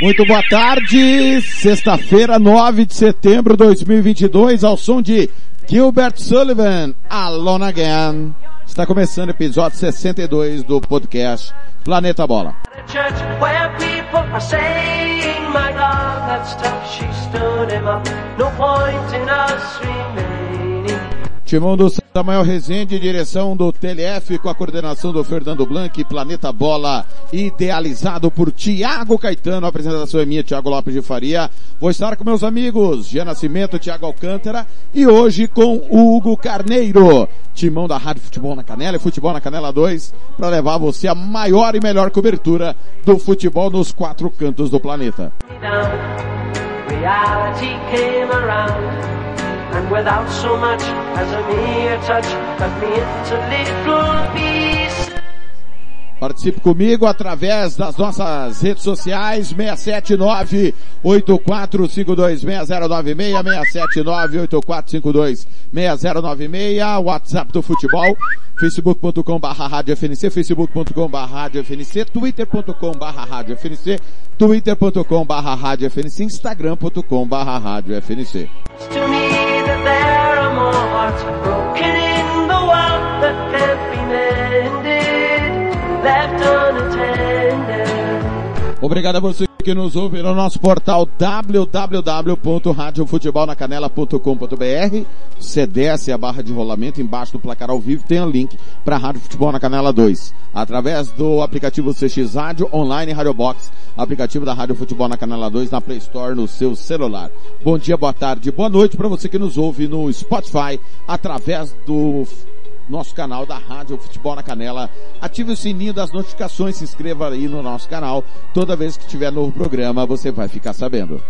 Muito boa tarde, sexta-feira, 9 de setembro de 2022, ao som de Gilbert Sullivan, Alone Again. Está começando o episódio 62 do podcast Planeta Bola. Timão do Samuel Rezende, direção do TLF, com a coordenação do Fernando Blanc, Planeta Bola, idealizado por Tiago Caetano, a apresentação é minha, Tiago Lopes de Faria. Vou estar com meus amigos, Gia Nascimento, Tiago Alcântara, e hoje com Hugo Carneiro, timão da Rádio Futebol na Canela e Futebol na Canela 2, para levar você a maior e melhor cobertura do futebol nos quatro cantos do planeta. And without so much as a mere touch, cut me into little pieces. Participe comigo através das nossas redes sociais, 679-8452-6096, 679-8452-6096, WhatsApp do futebol, facebook.com barra rádio FNC, facebook.com barra rádio FNC, twitter.com barra rádio FNC, twitter.com barra rádio FNC, instagram.com barra rádio FNC. there are more hearts broken. Obrigado a você que nos ouve no nosso portal www.radiofutebolnacanela.com.br. Você desce a barra de rolamento embaixo do placar ao vivo, tem o um link para Rádio Futebol na Canela 2. Através do aplicativo CX Rádio, online Rádio Box, aplicativo da Rádio Futebol na Canela 2 na Play Store no seu celular. Bom dia, boa tarde, boa noite para você que nos ouve no Spotify através do nosso canal da Rádio Futebol na Canela. Ative o sininho das notificações, se inscreva aí no nosso canal. Toda vez que tiver novo programa, você vai ficar sabendo.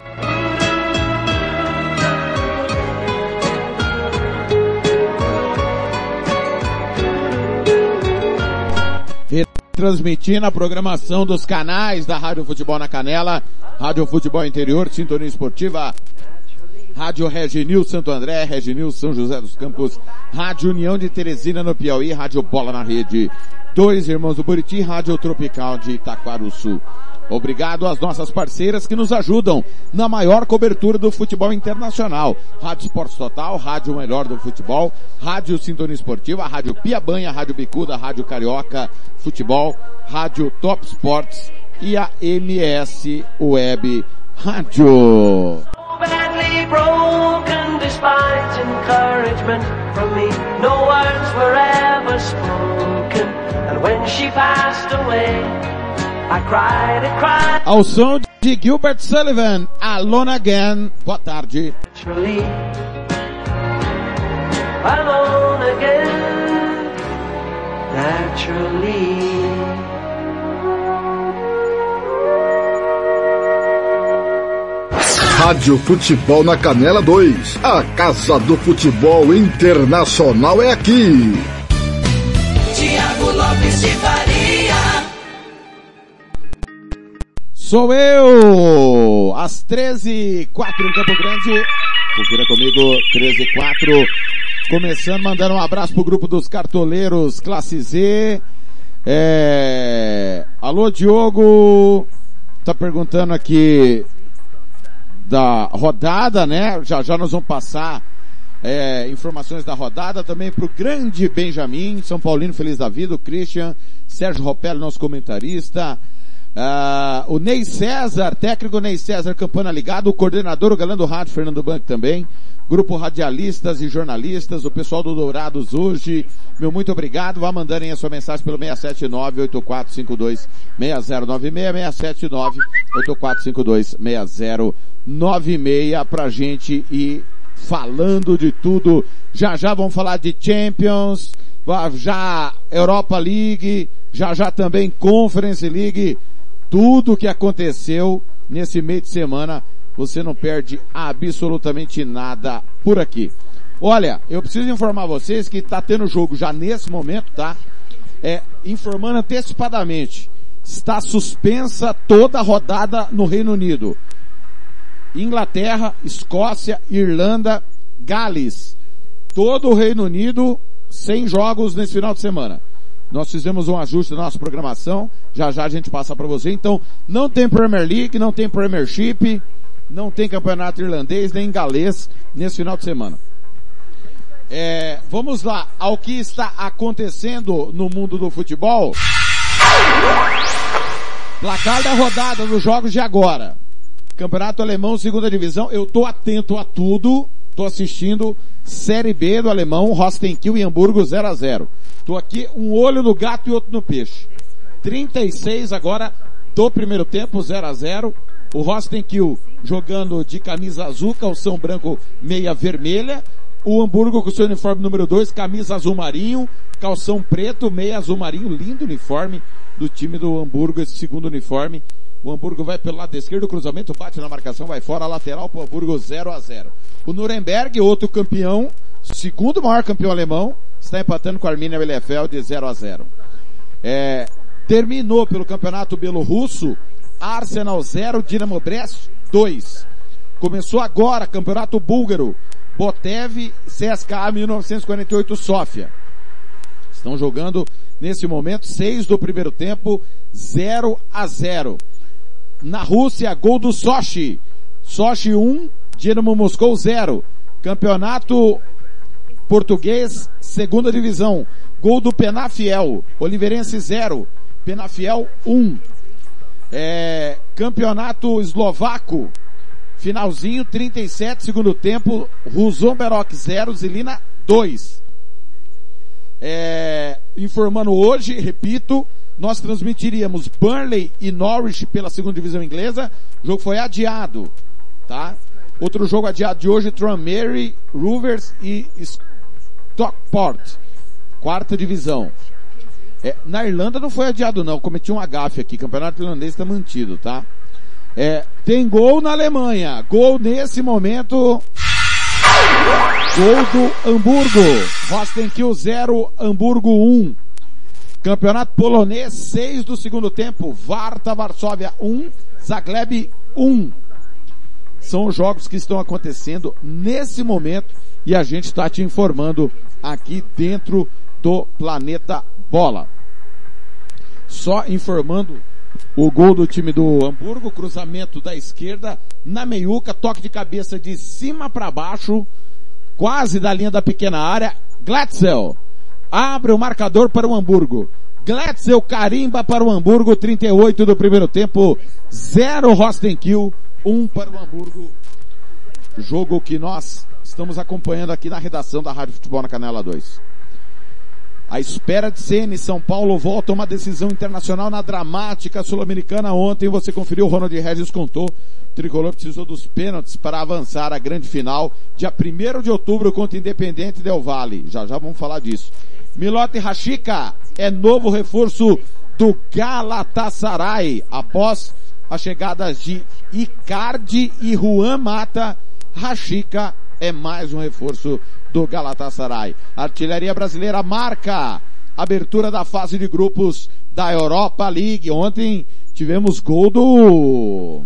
transmitindo a programação dos canais da Rádio Futebol na Canela, Rádio Futebol Interior, Sintonia Esportiva, Rádio Reginil Santo André, Reginil São José dos Campos, Rádio União de Teresina no Piauí, Rádio Bola na Rede, Dois Irmãos do Buriti, Rádio Tropical de Itaquaruçu. Obrigado às nossas parceiras que nos ajudam na maior cobertura do futebol internacional. Rádio Esportes Total, Rádio Melhor do Futebol, Rádio Sintonia Esportiva, Rádio Piabanha, Rádio Bicuda, Rádio Carioca Futebol, Rádio Top Sports e a MS Web Rádio. Despite encouragement from me. No words were ever spoken. And when she passed away, I cried and cried. Ao som de Gilbert Sullivan, Alone Again. Boa tarde. Naturally, alone again. Naturally. Rádio Futebol na Canela 2. A Casa do Futebol Internacional é aqui. Tiago Lopes de Faria. Sou eu! Às 13 4 em Campo Grande. Confira comigo, 13 4. Começando, mandando um abraço pro grupo dos cartoleiros Classe Z. É... Alô, Diogo. tá perguntando aqui da rodada, né? Já já nós vamos passar é, informações da rodada também para o grande Benjamin, São Paulino Feliz da Vida, o Christian, Sérgio Ropello, nosso comentarista, ah, o Ney César, técnico Ney César, Campana Ligado, o coordenador, o galã do rádio, Fernando Banco também, grupo radialistas e jornalistas, o pessoal do Dourados hoje, meu muito obrigado, vá mandando aí a sua mensagem pelo 679-8452-6096, 679-8452-6096 pra gente ir falando de tudo, já já vamos falar de Champions, já Europa League, já já também Conference League, tudo que aconteceu nesse meio de semana, você não perde absolutamente nada por aqui. Olha, eu preciso informar vocês que está tendo jogo já nesse momento, tá? É, informando antecipadamente, está suspensa toda a rodada no Reino Unido. Inglaterra, Escócia, Irlanda, Gales. Todo o Reino Unido sem jogos nesse final de semana. Nós fizemos um ajuste na nossa programação. Já já a gente passa para você. Então, não tem Premier League, não tem Premiership, não tem campeonato irlandês nem galês nesse final de semana. É, vamos lá ao que está acontecendo no mundo do futebol. Placar da rodada dos jogos de agora. Campeonato Alemão, segunda divisão. Eu tô atento a tudo. Tô assistindo Série B do Alemão, Rostenkiel e Hamburgo 0 a 0 Tô aqui um olho no gato e outro no peixe. 36 agora do primeiro tempo, 0 a 0 O Rostenkiel jogando de camisa azul, calção branco, meia vermelha. O Hamburgo com seu uniforme número 2, camisa azul marinho, calção preto, meia azul marinho, lindo uniforme do time do Hamburgo, esse segundo uniforme. O Hamburgo vai pelo lado esquerdo, cruzamento bate na marcação, vai fora, lateral para o Hamburgo 0 a 0 O Nuremberg, outro campeão, segundo maior campeão alemão, está empatando com a Arminia Bielefeld 0 a 0. É, terminou pelo campeonato belorrusso, Arsenal 0, Dinamo Brest 2. Começou agora campeonato búlgaro, Botev, CSKA 1948 Sofia. Estão jogando nesse momento 6 do primeiro tempo, 0 a 0. Na Rússia, gol do Sochi. Sochi 1, Dinamo Moscou 0. Campeonato português, segunda divisão. Gol do Penafiel. Oliveirense 0. Penafiel 1. É, campeonato eslovaco. Finalzinho, 37, segundo tempo. Ruzomberok 0, Zilina 2. É, informando hoje, repito, nós transmitiríamos Burnley e Norwich pela segunda divisão inglesa. O jogo foi adiado, tá? Outro jogo adiado de hoje, Tranmere, Rovers e Stockport, quarta divisão. É, na Irlanda não foi adiado não, cometi um agafe aqui, campeonato irlandês está mantido, tá? É, tem gol na Alemanha, gol nesse momento, gol do Hamburgo, Rostenkiel 0, Hamburgo 1. Campeonato polonês, 6 do segundo tempo, Varta Varsóvia 1, Zagleb 1. São os jogos que estão acontecendo nesse momento e a gente está te informando aqui dentro do Planeta Bola. Só informando o gol do time do Hamburgo, cruzamento da esquerda, na meiuca, toque de cabeça de cima para baixo, quase da linha da pequena área, Glatzel abre o marcador para o Hamburgo. Glatzel carimba para o Hamburgo, 38 do primeiro tempo, 0 Rostenkiel, 1 para o Hamburgo. Jogo que nós estamos acompanhando aqui na redação da Rádio Futebol na Canela 2. A espera de CN São Paulo volta a uma decisão internacional na dramática sul-americana. Ontem você conferiu, o Ronald Regis contou. O tricolor precisou dos pênaltis para avançar à grande final, dia 1 de outubro contra Independente Del Valle. Já já vamos falar disso. Milote Rashica é novo reforço do Galatasaray após a chegada de Icardi e Juan Mata. Rashica é mais um reforço do Galatasaray. Artilharia brasileira marca abertura da fase de grupos da Europa League. Ontem tivemos gol do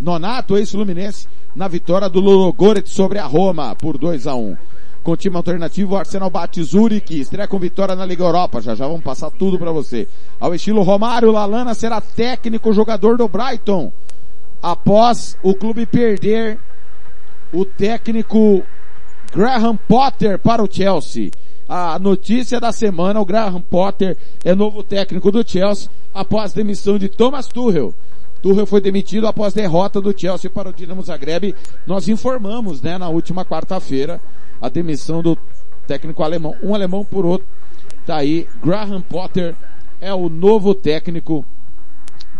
Nonato, ex-Fluminense, na vitória do Ludogorets sobre a Roma por 2 a 1. Com time alternativo, o Arsenal bate Zurich, estreia com vitória na Liga Europa. Já já vamos passar tudo para você. Ao estilo Romário, Lalana será técnico jogador do Brighton. Após o clube perder o técnico Graham Potter para o Chelsea. A notícia da semana, o Graham Potter é novo técnico do Chelsea após demissão de Thomas Tuchel. Tuchel foi demitido após derrota do Chelsea para o Dinamo Zagreb. Nós informamos, né, na última quarta-feira, a demissão do técnico alemão, um alemão por outro. Tá aí, Graham Potter é o novo técnico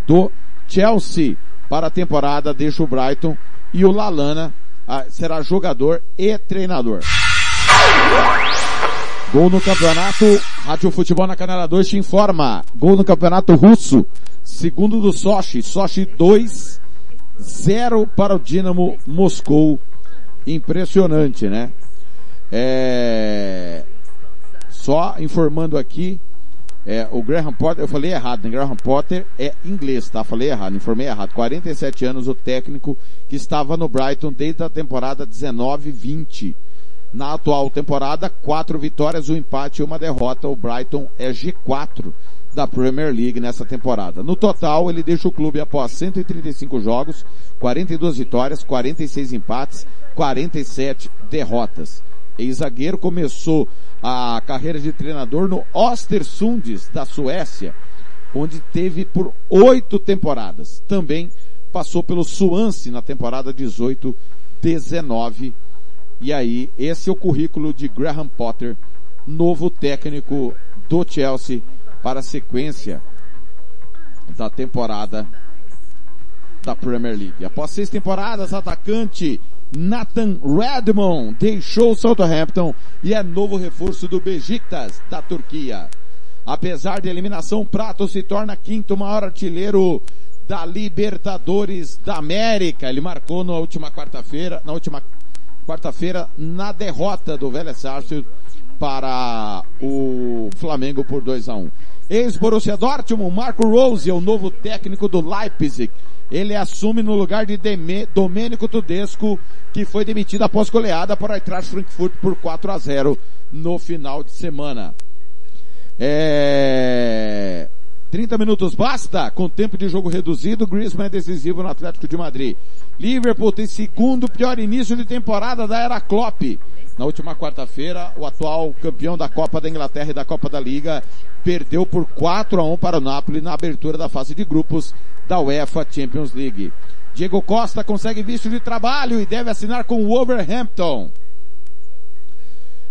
do Chelsea para a temporada, deixa o Brighton e o Lalana será jogador e treinador. Gol no campeonato, Rádio Futebol na Canela 2 te informa. Gol no campeonato russo, segundo do Sochi, Sochi 2, 0 para o Dinamo Moscou. Impressionante, né? É... Só informando aqui, é, o Graham Potter, eu falei errado, né? Graham Potter é inglês, tá? Falei errado, informei errado. 47 anos, o técnico que estava no Brighton desde a temporada 19-20. Na atual temporada, quatro vitórias, um empate e uma derrota. O Brighton é G4 da Premier League nessa temporada. No total, ele deixa o clube após 135 jogos, 42 vitórias, 46 empates, 47 derrotas. Ex-zagueiro começou a carreira de treinador no Ostersunds, da Suécia, onde teve por oito temporadas. Também passou pelo Swansea na temporada 18-19. E aí, esse é o currículo de Graham Potter, novo técnico do Chelsea para a sequência da temporada da Premier League. Após seis temporadas, atacante Nathan Redmond deixou o Southampton e é novo reforço do Besiktas da Turquia. Apesar de eliminação, Prato se torna quinto maior artilheiro da Libertadores da América. Ele marcou na última quarta-feira, na última quarta-feira, na derrota do Vélez Sarsfield para o Flamengo por 2 a 1. Ex-Borussia Dortmund, Marco Rose é o novo técnico do Leipzig ele assume no lugar de Deme, Domênico Tudesco, que foi demitido após goleada para Eintracht Frankfurt por 4 a 0 no final de semana. É... 30 minutos basta, com tempo de jogo reduzido, Griezmann é decisivo no Atlético de Madrid. Liverpool tem segundo pior início de temporada da era Klopp. Na última quarta-feira, o atual campeão da Copa da Inglaterra e da Copa da Liga perdeu por 4 a 1 para o Napoli na abertura da fase de grupos da UEFA Champions League. Diego Costa consegue visto de trabalho e deve assinar com o Wolverhampton.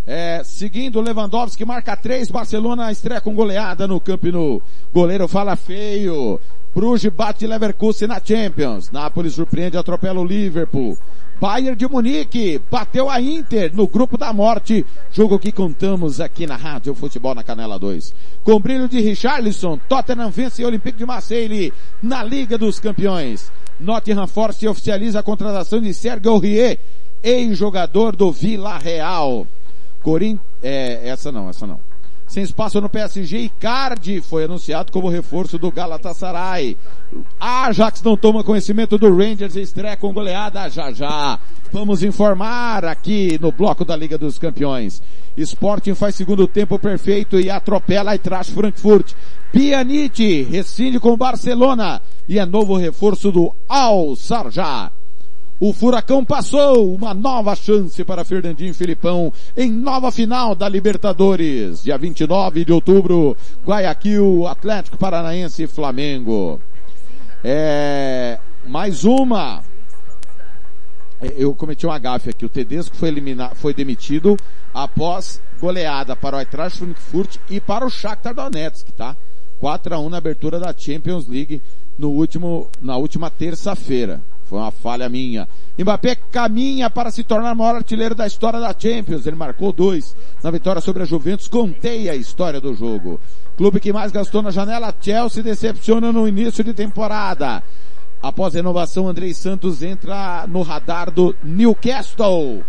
É, seguindo, Lewandowski marca 3, Barcelona estreia com goleada no Camp Nou. Goleiro fala feio. Bruges bate Leverkusen na Champions. Nápoles surpreende e atropela o Liverpool. Bayern de Munique bateu a Inter no grupo da morte, jogo que contamos aqui na Rádio Futebol na Canela 2. Com brilho de Richarlison, Tottenham vence o Olympique de Marseille na Liga dos Campeões. Nottingham Forest oficializa a contratação de Sergio Aurier, ex-jogador do Vila Real. Corin... É, essa não, essa não. Sem espaço no PSG, Icardi foi anunciado como reforço do Galatasaray. Ajax não toma conhecimento do Rangers e estreia com goleada já já. Vamos informar aqui no bloco da Liga dos Campeões. Sporting faz segundo tempo perfeito e atropela e traz Frankfurt. Pjanic rescinde com Barcelona e é novo reforço do Al Sarjah. O Furacão passou uma nova chance para Fernandinho Filipão em nova final da Libertadores. Dia 29 de outubro, Guayaquil, Atlético Paranaense e Flamengo. É, mais uma. É, eu cometi um gafe aqui. O Tedesco foi eliminado, foi demitido após goleada para o Eintracht Frankfurt e para o Shakhtar Donetsk, tá? 4 a 1 na abertura da Champions League no último, na última terça-feira. Foi uma falha minha. Mbappé caminha para se tornar o maior artilheiro da história da Champions. Ele marcou dois na vitória sobre a Juventus. Contei a história do jogo. Clube que mais gastou na janela, Chelsea decepciona no início de temporada. Após renovação, Andrei Santos entra no radar do Newcastle.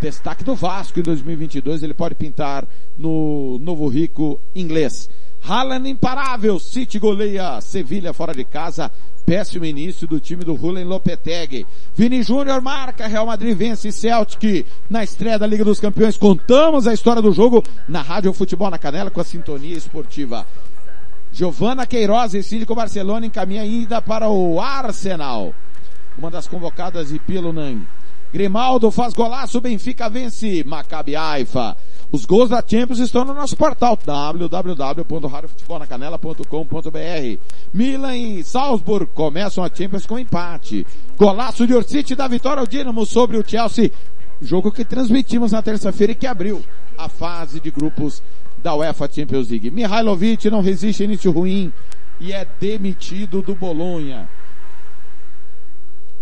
Destaque do Vasco em 2022, ele pode pintar no novo rico inglês. Haaland imparável, City goleia, Sevilha fora de casa, péssimo início do time do Rulen Lopetegui. Vini Júnior marca, Real Madrid vence Celtic na estreia da Liga dos Campeões. Contamos a história do jogo na Rádio Futebol na Canela com a sintonia esportiva. Giovana Queiroz decide que o Barcelona encaminha ainda para o Arsenal. Uma das convocadas de Pilunan. Grimaldo faz golaço, Benfica vence, Maccabi Haifa. Os gols da Champions estão no nosso portal www.radiofutebolnacanela.com.br. Milan e Salzburg começam a Champions com empate. Golaço de Orsic da vitória ao Dinamo sobre o Chelsea. Jogo que transmitimos na terça-feira e que abriu a fase de grupos da UEFA Champions League. Mihailovic não resiste início ruim e é demitido do Bolonha.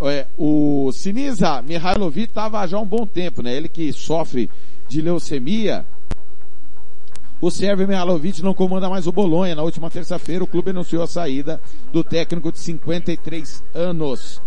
É, o Sinisa Mihailovic estava já há um bom tempo, né? Ele que sofre de leucemia. O Sérgio Mihailovic não comanda mais o Bolonha. Na última terça-feira o clube anunciou a saída do técnico de 53 anos.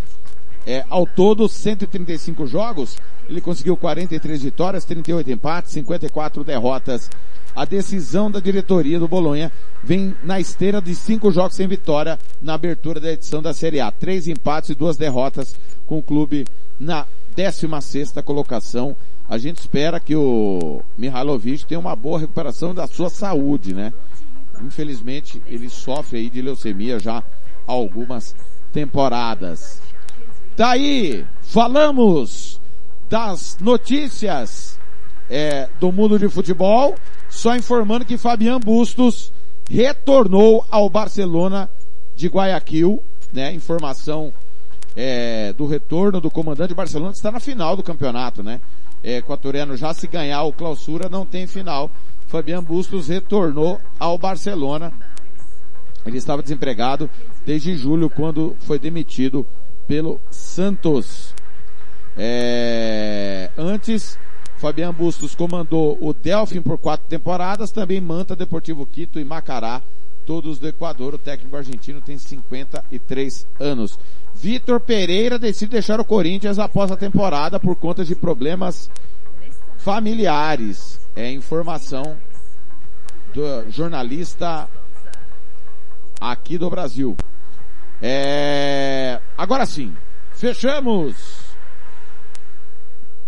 É, ao todo, 135 jogos, ele conseguiu 43 vitórias, 38 empates, 54 derrotas a decisão da diretoria do Bolonha vem na esteira de cinco jogos sem vitória na abertura da edição da Série A. Três empates e duas derrotas com o clube na 16 colocação. A gente espera que o Mihailovic tenha uma boa recuperação da sua saúde, né? Infelizmente, ele sofre aí de leucemia já há algumas temporadas. Daí, falamos das notícias é, do mundo de futebol só informando que Fabian Bustos retornou ao Barcelona de Guayaquil, né? Informação é, do retorno do comandante de Barcelona está na final do campeonato, né? É, equatoriano já se ganhar o clausura não tem final. Fabian Bustos retornou ao Barcelona. Ele estava desempregado desde julho quando foi demitido pelo Santos. É, antes Fabian Bustos comandou o Delfim por quatro temporadas, também Manta, Deportivo Quito e Macará, todos do Equador. O técnico argentino tem 53 anos. Vitor Pereira decide deixar o Corinthians após a temporada por conta de problemas familiares. É informação do jornalista aqui do Brasil. É... Agora sim, fechamos.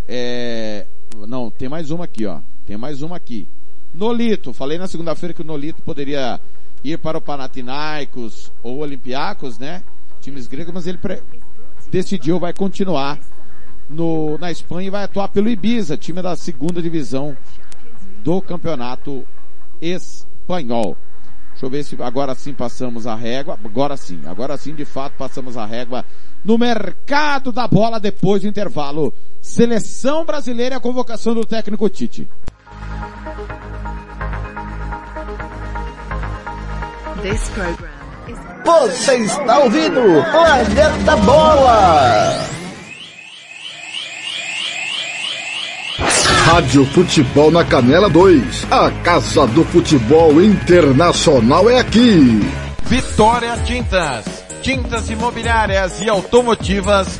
É... Não, tem mais uma aqui, ó. Tem mais uma aqui. Nolito. Falei na segunda-feira que o Nolito poderia ir para o Panathinaikos ou Olympiacos, né? Times gregos, mas ele pre... decidiu, vai continuar no, na Espanha e vai atuar pelo Ibiza, time da segunda divisão do campeonato espanhol. Deixa eu ver se agora sim passamos a régua. Agora sim, agora sim de fato passamos a régua no mercado da bola depois do intervalo. Seleção brasileira e a convocação do técnico Tite. Você está ouvindo Planeta Bola! Rádio Futebol na Canela 2. A Casa do Futebol Internacional é aqui. Vitória Tintas. Tintas imobiliárias e automotivas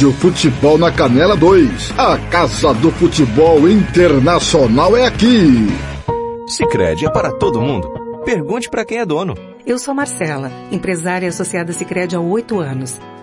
Futebol na Canela 2. A Casa do Futebol Internacional é aqui. Sicredi é para todo mundo. Pergunte para quem é dono. Eu sou Marcela, empresária associada Sicredi há oito anos.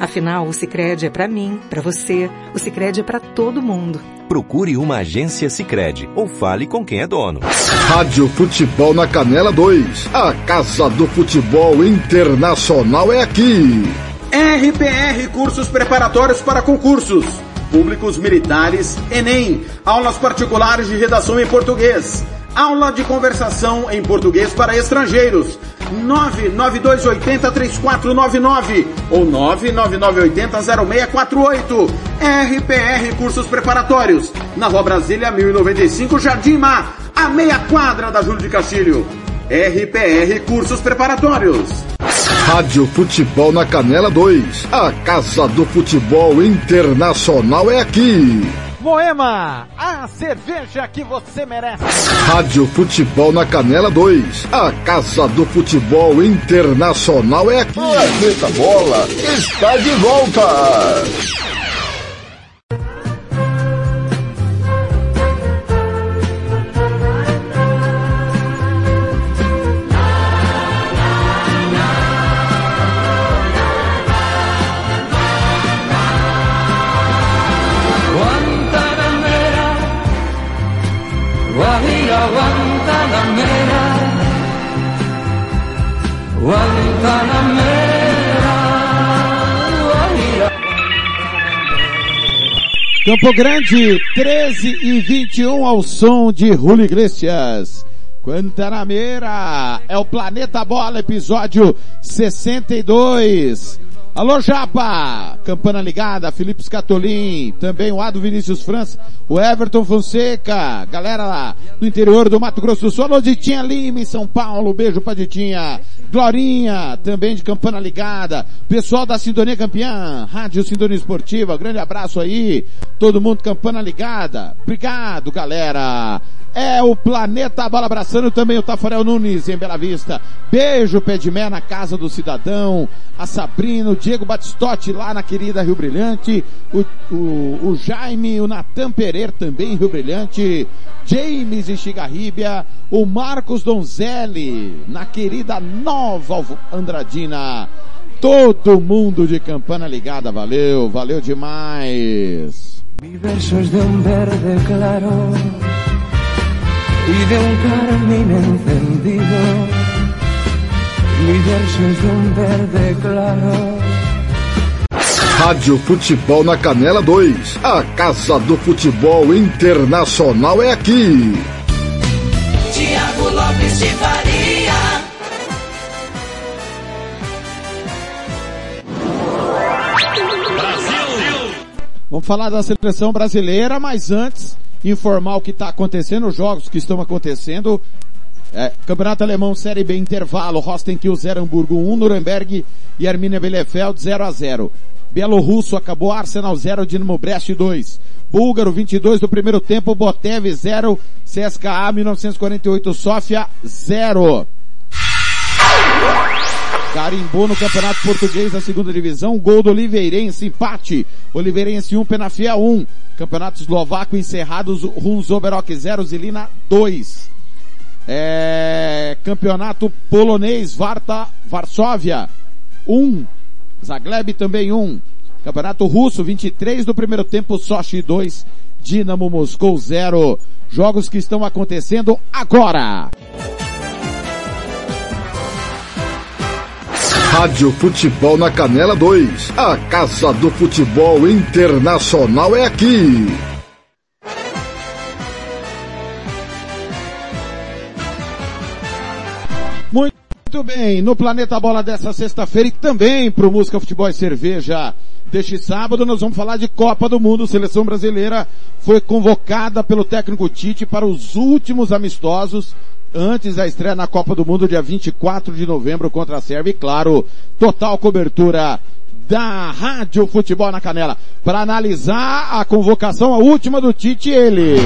Afinal, o Sicredi é para mim, para você. O Sicredi é para todo mundo. Procure uma agência Sicredi ou fale com quem é dono. Rádio Futebol na Canela 2. A Casa do Futebol Internacional é aqui. RPR Cursos Preparatórios para Concursos. Públicos Militares, Enem. Aulas particulares de redação em português. Aula de conversação em português para estrangeiros. 992803499 ou 999800648. RPR Cursos Preparatórios. Na Rua Brasília 1095, Jardim Mar, a meia quadra da Júlio de Castilho. RPR Cursos Preparatórios. Rádio Futebol na Canela 2. A Casa do Futebol Internacional é aqui. Moema, a cerveja que você merece. Rádio Futebol na Canela 2. A Casa do Futebol Internacional é aqui. Planeta Bola está de volta. Campo Grande, 13 e 21 ao som de Julio Iglesias. Guantanamera é o Planeta Bola, episódio 62. Alô Japa, campana ligada, Felipe Scatolin, também o Ado Vinícius França, o Everton Fonseca, galera lá do interior do Mato Grosso do Sul, alô Ditinha Lima em São Paulo, beijo pra Ditinha, Glorinha, também de campana ligada, pessoal da Sintonia Campeã, Rádio Sintonia Esportiva, grande abraço aí, todo mundo campana ligada, obrigado galera, é o Planeta Bola abraçando também o Tafarel Nunes em Bela Vista. Beijo, Pedimé na casa do cidadão. A Sabrina, o Diego Batistotti lá na querida Rio Brilhante. O, o, o Jaime, o Natan Pereira também em Rio Brilhante. James em Xigarríbia. O Marcos Donzelli na querida Nova Andradina. Todo mundo de campana ligada. Valeu, valeu demais. Mi de un verde claro y de un carmín encendido. Mi verso es de un verde claro. Rádio Futebol na Canela 2. A Casa do Futebol Internacional é aqui. Tiago Lopes de Faria. Vamos falar da seleção brasileira, mas antes, informar o que está acontecendo, os jogos que estão acontecendo. É, Campeonato Alemão Série B intervalo, Rostenkiel 0, Hamburgo 1, Nuremberg e Arminia Bielefeld 0 a 0. Bielorrusso acabou Arsenal 0, Dinamo Brest 2. Búlgaro 22 do primeiro tempo, Botev 0, CSKA 1948 Sofia 0. Carimbou no Campeonato Português da segunda divisão, gol do Oliveirense, empate. Oliveirense 1, Penafiel 1. Campeonato Eslovaco encerrados, Runzoberok 0, Zilina 2. É, campeonato Polonês, Varta, Varsóvia 1. Zagleb também 1. Campeonato Russo, 23 do primeiro tempo, Sochi 2, Dinamo Moscou 0. Jogos que estão acontecendo agora. Rádio Futebol na Canela 2. A Casa do Futebol Internacional é aqui. Muito bem, no Planeta Bola dessa sexta-feira e também pro Música Futebol e Cerveja deste sábado, nós vamos falar de Copa do Mundo. Seleção brasileira foi convocada pelo técnico Tite para os últimos amistosos antes da estreia na Copa do Mundo, dia 24 de novembro contra a Sérvia. E claro, total cobertura da Rádio Futebol na Canela. Para analisar a convocação, a última do Tite, ele.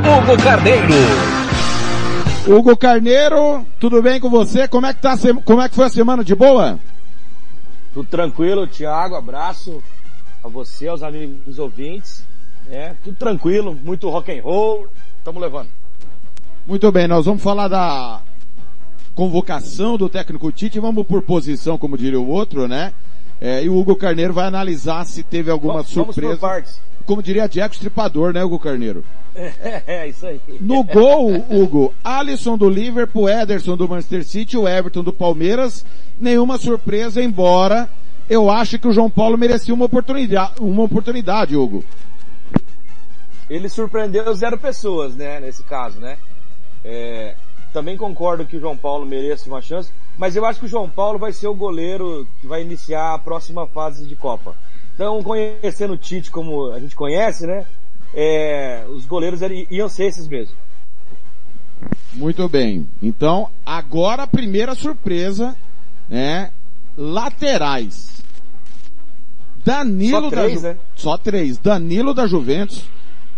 Hugo Carneiro. Hugo Carneiro, tudo bem com você? Como é que tá, como é que foi a semana de boa? Tudo tranquilo, Thiago, abraço a você, aos amigos ouvintes. É, tudo tranquilo, muito rock and roll, estamos levando. Muito bem, nós vamos falar da convocação do técnico Tite, vamos por posição, como diria o outro, né? É, e o Hugo Carneiro vai analisar se teve alguma vamos, surpresa. Vamos. Como diria Diego Estripador, né, Hugo Carneiro? É, é, isso aí. No gol, Hugo, Alisson do Liverpool, Ederson do Manchester City, o Everton do Palmeiras, nenhuma surpresa, embora eu ache que o João Paulo merecia uma oportunidade, uma oportunidade, Hugo. Ele surpreendeu zero pessoas, né, nesse caso, né? É, também concordo que o João Paulo mereça uma chance, mas eu acho que o João Paulo vai ser o goleiro que vai iniciar a próxima fase de Copa. Então, conhecendo o Tite como a gente conhece, né? É, os goleiros iam ser esses mesmo. Muito bem. Então, agora a primeira surpresa, né? Laterais. Danilo Só três, da Ju... né? Só três. Danilo da Juventus,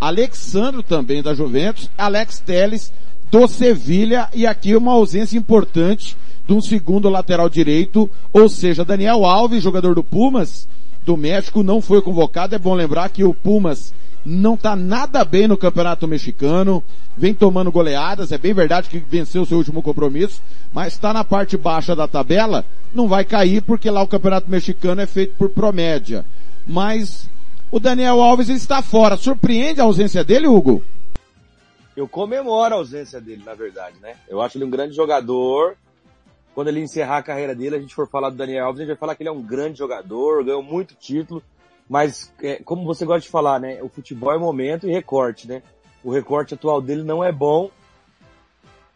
Alexandro também da Juventus, Alex Teles do Sevilha e aqui uma ausência importante de um segundo lateral direito, ou seja, Daniel Alves, jogador do Pumas, do México, não foi convocado. É bom lembrar que o Pumas não está nada bem no campeonato mexicano, vem tomando goleadas, é bem verdade que venceu seu último compromisso, mas está na parte baixa da tabela, não vai cair porque lá o campeonato mexicano é feito por promédia. Mas o Daniel Alves está fora. Surpreende a ausência dele, Hugo? Eu comemoro a ausência dele, na verdade, né? Eu acho ele um grande jogador. Quando ele encerrar a carreira dele, a gente for falar do Daniel Alves, a gente vai falar que ele é um grande jogador, ganhou muito título. Mas, é, como você gosta de falar, né? O futebol é momento e recorte, né? O recorte atual dele não é bom.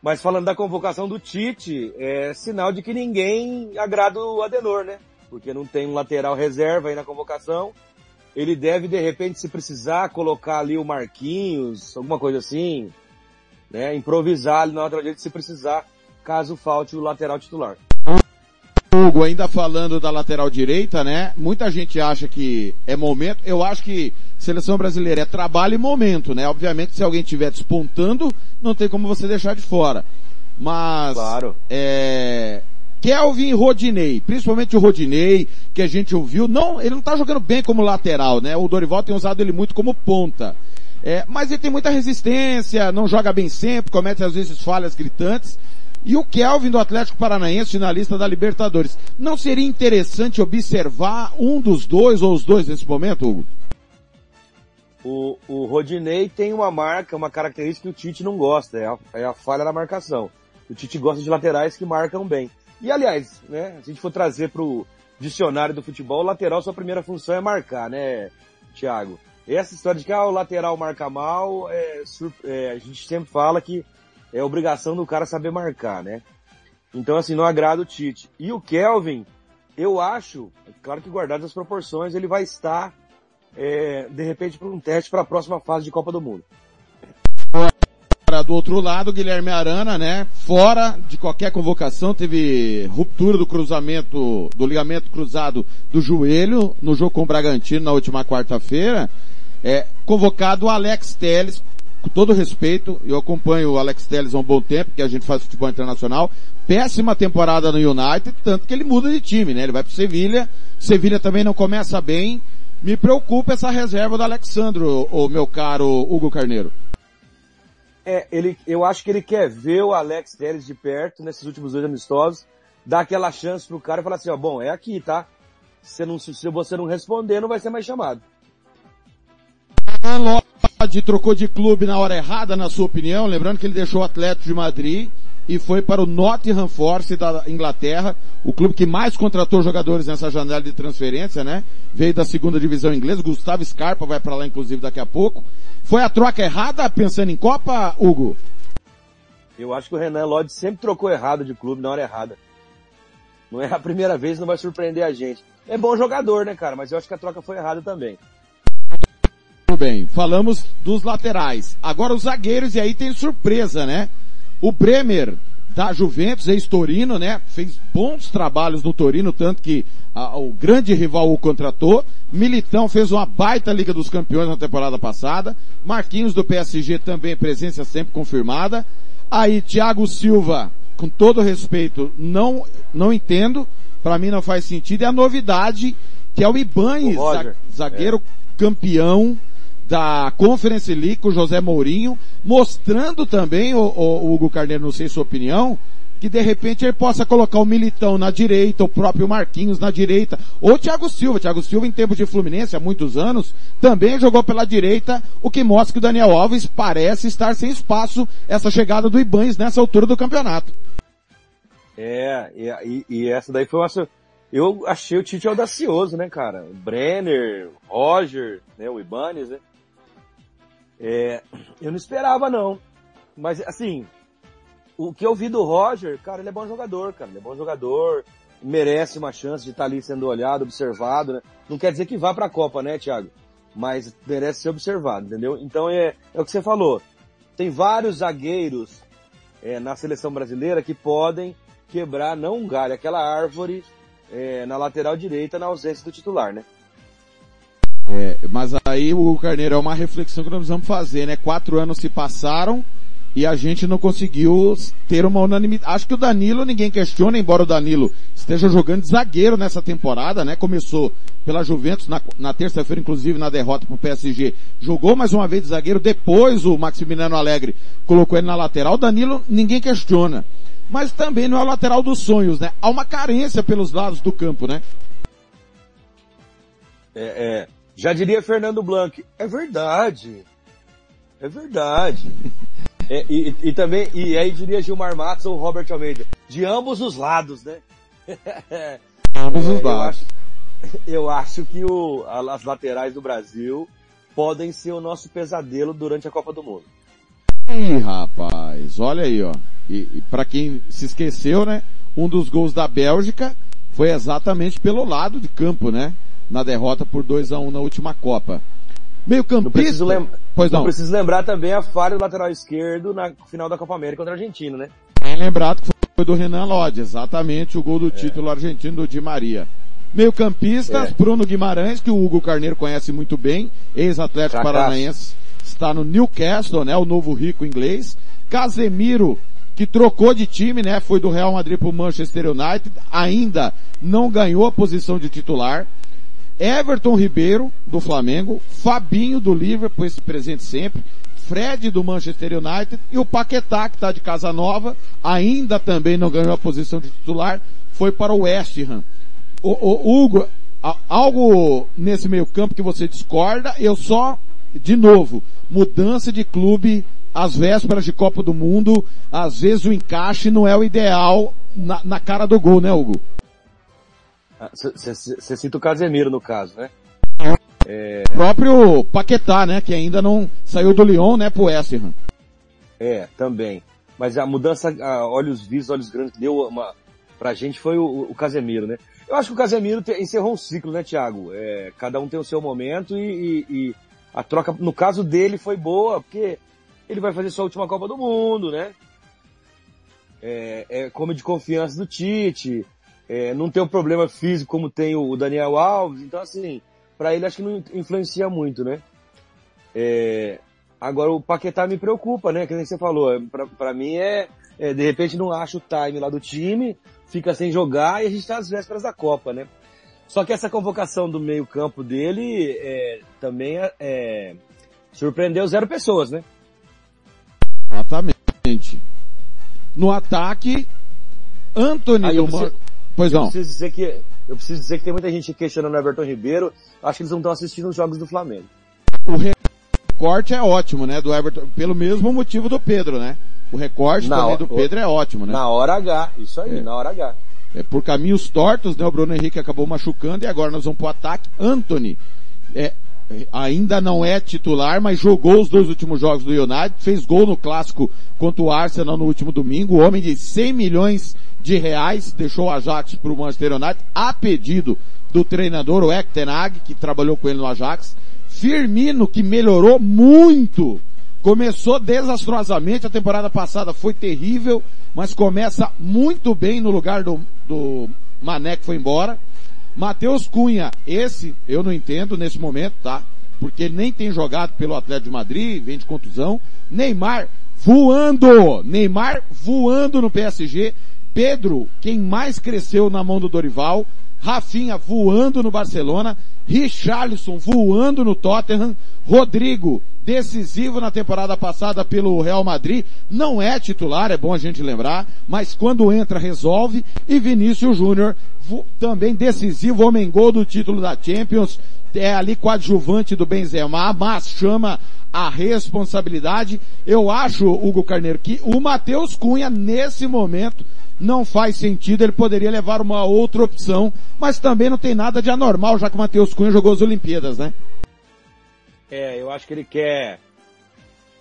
Mas falando da convocação do Tite, é sinal de que ninguém agrada o Adenor, né? Porque não tem um lateral reserva aí na convocação. Ele deve, de repente, se precisar, colocar ali o Marquinhos, alguma coisa assim, né? Improvisar ali na lateral direita se precisar, caso falte o lateral titular. Hugo, ainda falando da lateral direita, né? Muita gente acha que é momento. Eu acho que seleção brasileira é trabalho e momento, né? Obviamente, se alguém estiver despontando, não tem como você deixar de fora. Mas, claro. é, Kelvin e Rodinei, principalmente o Rodinei, que a gente ouviu, não, ele não tá jogando bem como lateral, né? O Dorival tem usado ele muito como ponta. É, mas ele tem muita resistência, não joga bem sempre, comete às vezes falhas gritantes. E o Kelvin do Atlético Paranaense, finalista da Libertadores. Não seria interessante observar um dos dois ou os dois nesse momento, Hugo? O, o Rodinei tem uma marca, uma característica que o Tite não gosta, é a, é a falha na marcação. O Tite gosta de laterais que marcam bem. E aliás, né, se a gente for trazer para o dicionário do futebol, o lateral sua primeira função é marcar, né, Thiago? Essa história de que ah, o lateral marca mal, é, é, a gente sempre fala que é obrigação do cara saber marcar, né? Então, assim, não agrada o Tite. E o Kelvin, eu acho, claro que guardado as proporções, ele vai estar, é, de repente, para um teste para a próxima fase de Copa do Mundo. Do outro lado, Guilherme Arana, né? Fora de qualquer convocação, teve ruptura do cruzamento, do ligamento cruzado do joelho no jogo com o Bragantino na última quarta-feira. É, convocado o Alex Teles, com todo respeito, eu acompanho o Alex Telles há um bom tempo, que a gente faz futebol internacional. Péssima temporada no United, tanto que ele muda de time, né? Ele vai pro Sevilha. Sevilha também não começa bem. Me preocupa essa reserva do Alexandro, o meu caro Hugo Carneiro. É, ele, eu acho que ele quer ver o Alex Telles de perto nesses últimos dois amistosos, dar aquela chance pro cara e falar assim, ó, bom, é aqui, tá? Se, não, se você não responder, não vai ser mais chamado. Lodi trocou de clube na hora errada, na sua opinião, lembrando que ele deixou o Atlético de Madrid e foi para o Nottingham Forest da Inglaterra, o clube que mais contratou jogadores nessa janela de transferência, né? Veio da segunda divisão inglesa, Gustavo Scarpa vai para lá inclusive daqui a pouco. Foi a troca errada pensando em Copa, Hugo? Eu acho que o Renan Lodge sempre trocou errado de clube na hora errada. Não é a primeira vez, não vai surpreender a gente. É bom jogador, né, cara? Mas eu acho que a troca foi errada também. Muito bem, falamos dos laterais. Agora os zagueiros, e aí tem surpresa, né? O Bremer da Juventus, ex-Torino, né? Fez bons trabalhos no Torino, tanto que a, o grande rival o contratou. Militão fez uma baita Liga dos Campeões na temporada passada. Marquinhos do PSG também, presença sempre confirmada. Aí, Thiago Silva, com todo respeito, não, não entendo. Para mim não faz sentido. E a novidade, que é o Ibanez, zagueiro campeão da Conference League com José Mourinho, mostrando também, o, o Hugo Carneiro, não sei sua opinião, que de repente ele possa colocar o Militão na direita, o próprio Marquinhos na direita, ou o Thiago Silva. Thiago Silva em tempos de Fluminense, há muitos anos, também jogou pela direita, o que mostra que o Daniel Alves parece estar sem espaço essa chegada do Ibanez nessa altura do campeonato. É, e, e- essa daí foi uma. Eu achei o Tite audacioso, né, cara? Brenner, Roger, né, o Ibanez, né? É, eu não esperava, não. Mas, assim, o que eu vi do Roger, cara, ele é bom jogador, cara. Ele é bom jogador, merece uma chance de estar ali sendo olhado, observado, né? Não quer dizer que vá pra Copa, né, Thiago? Mas merece ser observado, entendeu? Então é, é o que você falou. Tem vários zagueiros é, na seleção brasileira que podem quebrar, não um galho, aquela árvore é, na lateral direita na ausência do titular, né? É, mas aí o Carneiro é uma reflexão que nós precisamos fazer, né? Quatro anos se passaram e a gente não conseguiu ter uma unanimidade. Acho que o Danilo ninguém questiona, embora o Danilo esteja jogando de zagueiro nessa temporada, né? Começou pela Juventus na, na terça-feira, inclusive na derrota pro PSG. Jogou mais uma vez de zagueiro, depois o Maximiliano Alegre colocou ele na lateral. O Danilo ninguém questiona. Mas também não é o lateral dos sonhos, né? Há uma carência pelos lados do campo, né? É, é, já diria Fernando Blanc, é verdade. É verdade. É, e, e também, e aí diria Gilmar Matos ou Robert Almeida, de ambos os lados, né? Ambos os É, eu lados. acho- Eu acho que o, as laterais do Brasil podem ser o nosso pesadelo durante a Copa do Mundo. Ih, rapaz, olha aí, ó. E, e para quem se esqueceu, né? Um dos gols da Bélgica foi exatamente pelo lado de campo, né? Na derrota por 2 a 1 na última Copa. Meio Não preciso, campista. lem Pois não. preciso lembrar também a falha do lateral esquerdo na final da Copa América contra a Argentina, né? Bem lembrado que foi do Renan Lodge, exatamente o gol do título argentino do Di Maria. Meio campistas, É. Bruno Guimarães, que o Hugo Carneiro conhece muito bem, ex-atlético paranaense, está no Newcastle, né, o novo rico inglês. Casemiro, que trocou de time, né, foi do Real Madrid para o Manchester United, ainda não ganhou a posição de titular. Everton Ribeiro, do Flamengo, Fabinho do Liverpool, esse presente sempre, Fred do Manchester United e o Paquetá, que está de casa nova, ainda também não ganhou a posição de titular, foi para o West Ham. O, o- Hugo, algo nesse meio campo que você discorda, eu só, de novo, mudança de clube às vésperas de Copa do Mundo, às vezes o encaixe não é o ideal na, na cara do gol, né Hugo? Você cita o Casemiro no caso, né? É, O próprio Paquetá, né, que ainda não saiu do Lyon, né, pro West Ham. é, também. Mas a mudança a olhos vistos, olhos grandes, que deu uma, pra gente foi o, o Casemiro, né? Eu acho que o Casemiro te- encerrou um ciclo, né, Thiago? É, cada um tem o seu momento e, e- e a troca, no caso dele, foi boa, porque ele vai fazer sua última Copa do Mundo, né? É, é come de confiança do Tite, é, não tem o problema físico como tem o, Daniel Alves, então assim, pra ele acho que não influencia muito, né? É, agora o Paquetá me preocupa, né? Que nem você falou, é, pra, pra mim é, é, de repente não acha o time lá do time, fica sem jogar e a gente tá às vésperas da Copa, né? Só que essa convocação do meio campo dele é, também é, é, surpreendeu zero pessoas, né? Exatamente. No ataque, Anthony Aí eu Pois eu não. Preciso dizer que, eu preciso dizer que tem muita gente questionando o Everton Ribeiro, acho que eles não estão assistindo os jogos do Flamengo. O recorte é ótimo, né, do Everton, pelo mesmo motivo do Pedro, né? O recorte Na também hora- do Pedro é ótimo, né? Na hora H, isso aí, É. na hora H. É, por caminhos tortos, né? O Bruno Henrique acabou machucando e agora nós vamos pro ataque. Anthony, é, é, ainda não é titular, mas jogou os dois últimos jogos do United, fez gol no clássico contra o Arsenal no último domingo, homem de 100 milhões de reais, deixou o Ajax para o Manchester United, a pedido do treinador, o Ek Ten Hag, que trabalhou com ele no Ajax. Firmino, que melhorou muito Começou desastrosamente, a temporada passada foi terrível, mas começa muito bem no lugar do, do Mané que foi embora. Matheus Cunha, esse eu não entendo nesse momento, tá? Porque ele nem tem jogado pelo Atlético de Madrid, vem de contusão. Neymar voando! Neymar voando no PSG. Pedro, quem mais cresceu na mão do Dorival. Rafinha voando no Barcelona. Richarlison voando no Tottenham. Rodrigo, decisivo na temporada passada pelo Real Madrid. Não é titular, é bom a gente lembrar, mas quando entra resolve. E Vinícius Júnior, também decisivo, homem gol do título da Champions. É ali coadjuvante do Benzema, mas chama a responsabilidade. Eu acho, Hugo Carneiro, que o Matheus Cunha, nesse momento, não faz sentido, ele poderia levar uma outra opção, mas também não tem nada de anormal, já que o Matheus Cunha jogou as Olimpíadas, né? É, eu acho que ele quer,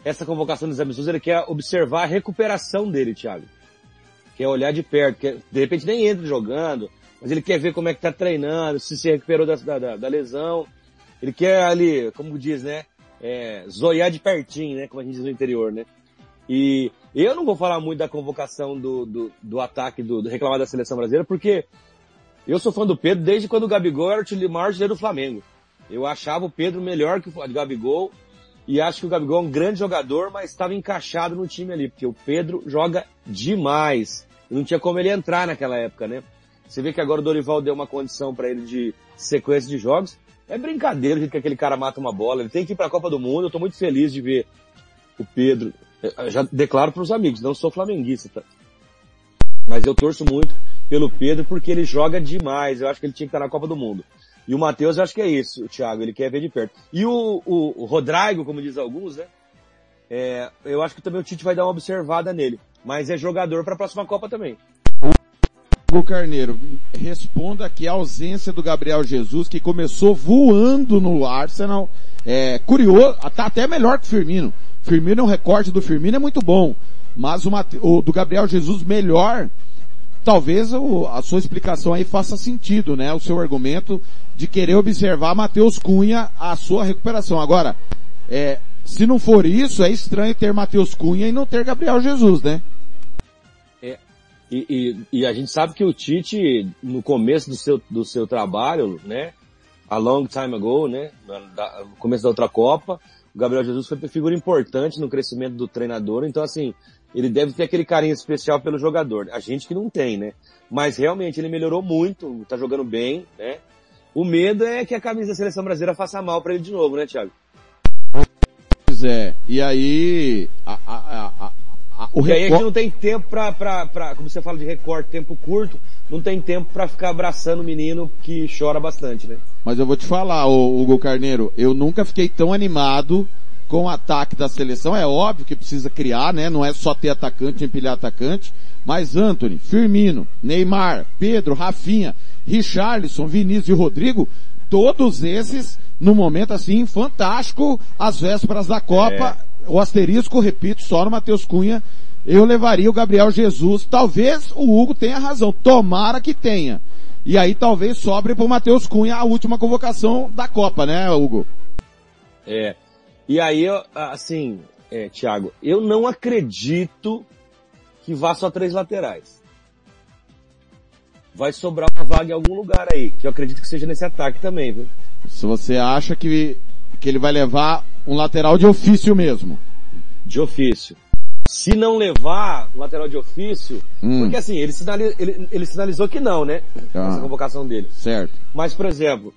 essa convocação dos amistosos, ele quer observar a recuperação dele, Thiago. Quer olhar de perto, quer, de repente nem entra jogando, mas ele quer ver como é que tá treinando, se se recuperou da, da, da lesão. Ele quer ali, como diz, né, é, zoiar de pertinho, né, como a gente diz no interior, né. E eu não vou falar muito da convocação do, do, do ataque do, do reclamar da seleção brasileira, porque eu sou fã do Pedro desde quando o Gabigol era o maior do Flamengo. Eu achava o Pedro melhor que o Gabigol e acho que o Gabigol é um grande jogador, mas estava encaixado no time ali, porque o Pedro joga demais. Não tinha como ele entrar naquela época, né? Você vê que agora o Dorival deu uma condição para ele de sequência de jogos. É brincadeira que aquele cara mata uma bola. Ele tem que ir para a Copa do Mundo. Eu estou muito feliz de ver o Pedro eu já declaro para os amigos, não sou flamenguista, tá? Mas eu torço muito pelo Pedro porque ele joga demais. Eu acho que ele tinha que estar na Copa do Mundo. E o Matheus, eu acho que é isso, o Thiago, ele quer ver de perto. E o, o, o Rodrigo, como diz alguns, né? É, eu acho que também o Tite vai dar uma observada nele. Mas é jogador para a próxima Copa também. Hugo Carneiro, responda que a ausência do Gabriel Jesus, que começou voando no Arsenal, é curioso, tá até melhor que o Firmino. Firmino, o recorte do Firmino é muito bom, mas o, o do Gabriel Jesus melhor, talvez o, a sua explicação aí faça sentido, né? O seu argumento de querer observar Matheus Cunha a sua recuperação. Agora, é, se não for isso, é estranho ter Matheus Cunha e não ter Gabriel Jesus, né? É, e, e, e, a gente sabe que o Tite, no começo do seu, do seu trabalho, né? A long time ago, né? No começo da outra Copa, o Gabriel Jesus foi uma figura importante no crescimento do treinador, então assim, ele deve ter aquele carinho especial pelo jogador. A gente que não tem, né? Mas realmente ele melhorou muito, tá jogando bem, né? O medo é que a camisa da seleção brasileira faça mal para ele de novo, né, Thiago? Pois é. E aí, a, a, a, o e aí a gente não tem tempo pra, pra, pra, como você fala de recorte, tempo curto, não tem tempo para ficar abraçando o menino que chora bastante, né? Mas eu vou te falar, Hugo Carneiro, eu nunca fiquei tão animado com o ataque da seleção. É óbvio que precisa criar, né? Não é só ter atacante, empilhar atacante. Mas Anthony, Firmino, Neymar, Pedro, Rafinha, Richarlison, Vinícius e Rodrigo, todos esses, no momento assim, fantástico, às vésperas da Copa. É. O asterisco, repito, só no Matheus Cunha, eu levaria o Gabriel Jesus. Talvez o Hugo tenha razão. Tomara que tenha. E aí talvez sobre para o Matheus Cunha a última convocação da Copa, né, Hugo? É. E aí, assim, é, Thiago, eu não acredito que vá só três laterais. Vai sobrar uma vaga em algum lugar aí, que eu acredito que seja nesse ataque também, viu? Se você acha que, que ele vai levar um lateral de ofício mesmo. De ofício. Se não levar o lateral de ofício, hum. porque assim, ele, sinaliz, ele, ele, sinalizou que não, né? Ah. Essa convocação dele. Certo. Mas, por exemplo,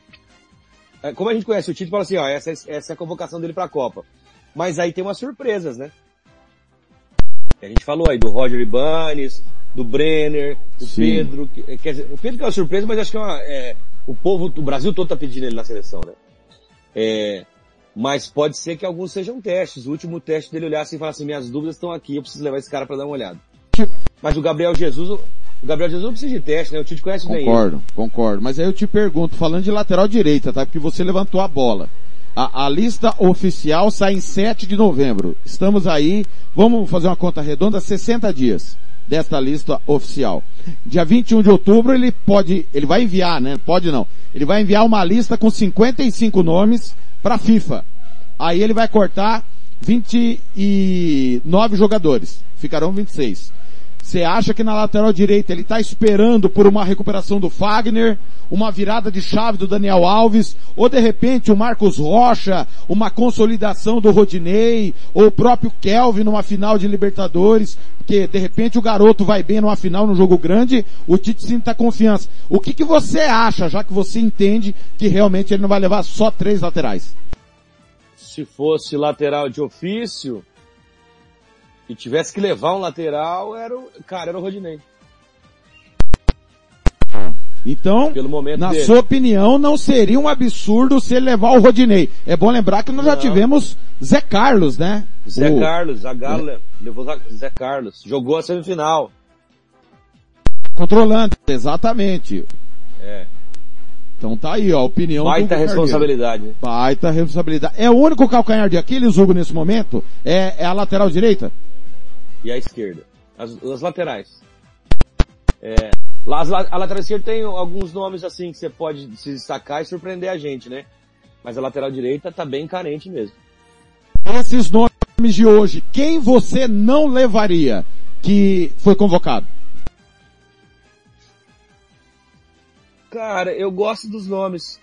como a gente conhece o Tite, fala assim, ó, essa, essa é a convocação dele para a Copa. Mas aí tem umas surpresas, né? A gente falou aí do Roger Ibanez, do Brenner, do Sim. Pedro. Quer dizer, o Pedro que é uma surpresa, mas acho que é, uma, é o povo, o Brasil todo tá pedindo ele na seleção, né? É, mas pode ser que alguns sejam testes. O último teste dele olhar assim e falar assim, minhas dúvidas estão aqui, eu preciso levar esse cara para dar uma olhada. Mas o Gabriel Jesus, o Gabriel Jesus não precisa de teste, né? O Tite conhece concordo, bem Concordo, concordo. Mas aí eu te pergunto, falando de lateral direita, tá? Porque você levantou a bola. A, a, lista oficial sai em 7 de novembro. Estamos aí, vamos fazer uma conta redonda, 60 dias desta lista oficial. Dia 21 de outubro ele pode, ele vai enviar, né? Pode não. Ele vai enviar uma lista com 55 nomes para a FIFA. Aí ele vai cortar 29 jogadores. Ficarão 26. Você acha que na lateral direita ele está esperando por uma recuperação do Fagner, uma virada de chave do Daniel Alves, ou de repente o Marcos Rocha, uma consolidação do Rodinei, ou o próprio Kelvin numa final de Libertadores, porque de repente o garoto vai bem numa final no jogo grande, o Tite sinta confiança. O que, que você acha, já que você entende que realmente ele não vai levar só três laterais? Se fosse lateral de ofício, e tivesse que levar um lateral, era o, cara, era o Rodinei. Então, na dele. sua opinião, não seria um absurdo se ele levar o Rodinei. É bom lembrar que nós já Não. tivemos Zé Carlos, né? Zé O- Carlos, a Galo levou Zé Carlos, jogou a semifinal. Controlando, exatamente. É. Então tá aí, ó, a opinião do Baita Carneiro. responsabilidade. né? Baita responsabilidade. É o único calcanhar de Aquiles, Hugo, nesse momento? É, é a lateral direita? E a esquerda. As, as laterais. É, as a lateral esquerda tem alguns nomes assim que você pode se destacar e surpreender a gente, né? Mas a lateral direita tá bem carente mesmo. Esses nomes de hoje, quem você não levaria que foi convocado? Cara, eu gosto dos nomes.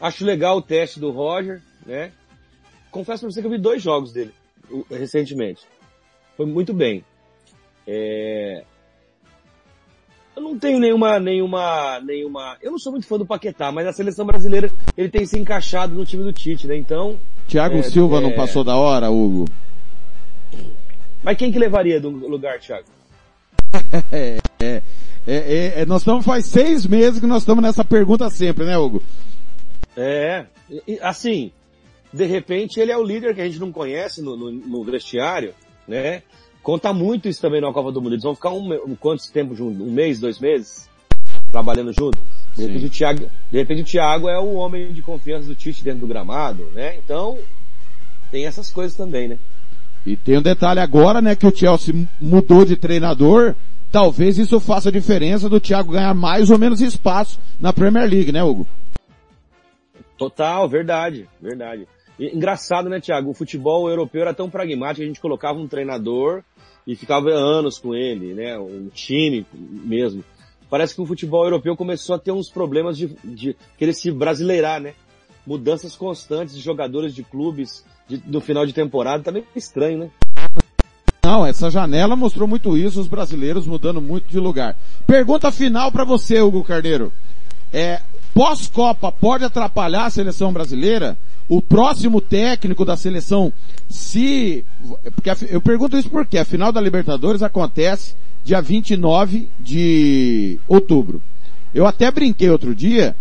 Acho legal o teste do Roger, né? Confesso pra você que eu vi dois jogos dele recentemente. Foi muito bem. É... Eu não tenho nenhuma, nenhuma, nenhuma. Eu não sou muito fã do Paquetá, mas a seleção brasileira ele tem se encaixado no time do Tite, né? Então. Thiago é, Silva não é, passou da hora, Hugo? Mas quem que levaria do lugar, Thiago? É, é, é, é, nós estamos faz seis meses que nós estamos nessa pergunta sempre, né, Hugo? É, assim, de repente ele é o líder que a gente não conhece no, no, no vestiário, né? Conta muito isso também na Copa do Mundo. Eles vão ficar um, me- um quanto tempo juntos? Um mês, dois meses? Trabalhando junto? De repente, o Thiago, de repente o Thiago é o homem de confiança do Tite dentro do gramado, né? Então, tem essas coisas também, né? E tem um detalhe agora, né, que o Chelsea mudou de treinador. Talvez isso faça a diferença do Thiago ganhar mais ou menos espaço na Premier League, né, Hugo? Total, verdade, verdade. Engraçado, né, Thiago? O futebol europeu era tão pragmático, a gente colocava um treinador e ficava anos com ele, né? Um time mesmo. Parece que o futebol europeu começou a ter uns problemas de, de querer se brasileirar, né? Mudanças constantes de jogadores de clubes de- no final de temporada, tá meio estranho, né? Não, essa janela mostrou muito isso, os brasileiros mudando muito de lugar. Pergunta final para você, Hugo Carneiro. É, pós-Copa pode atrapalhar a seleção brasileira? O próximo técnico da seleção, se, porque eu pergunto isso porque a final da Libertadores acontece dia 29 de outubro. Eu até brinquei outro dia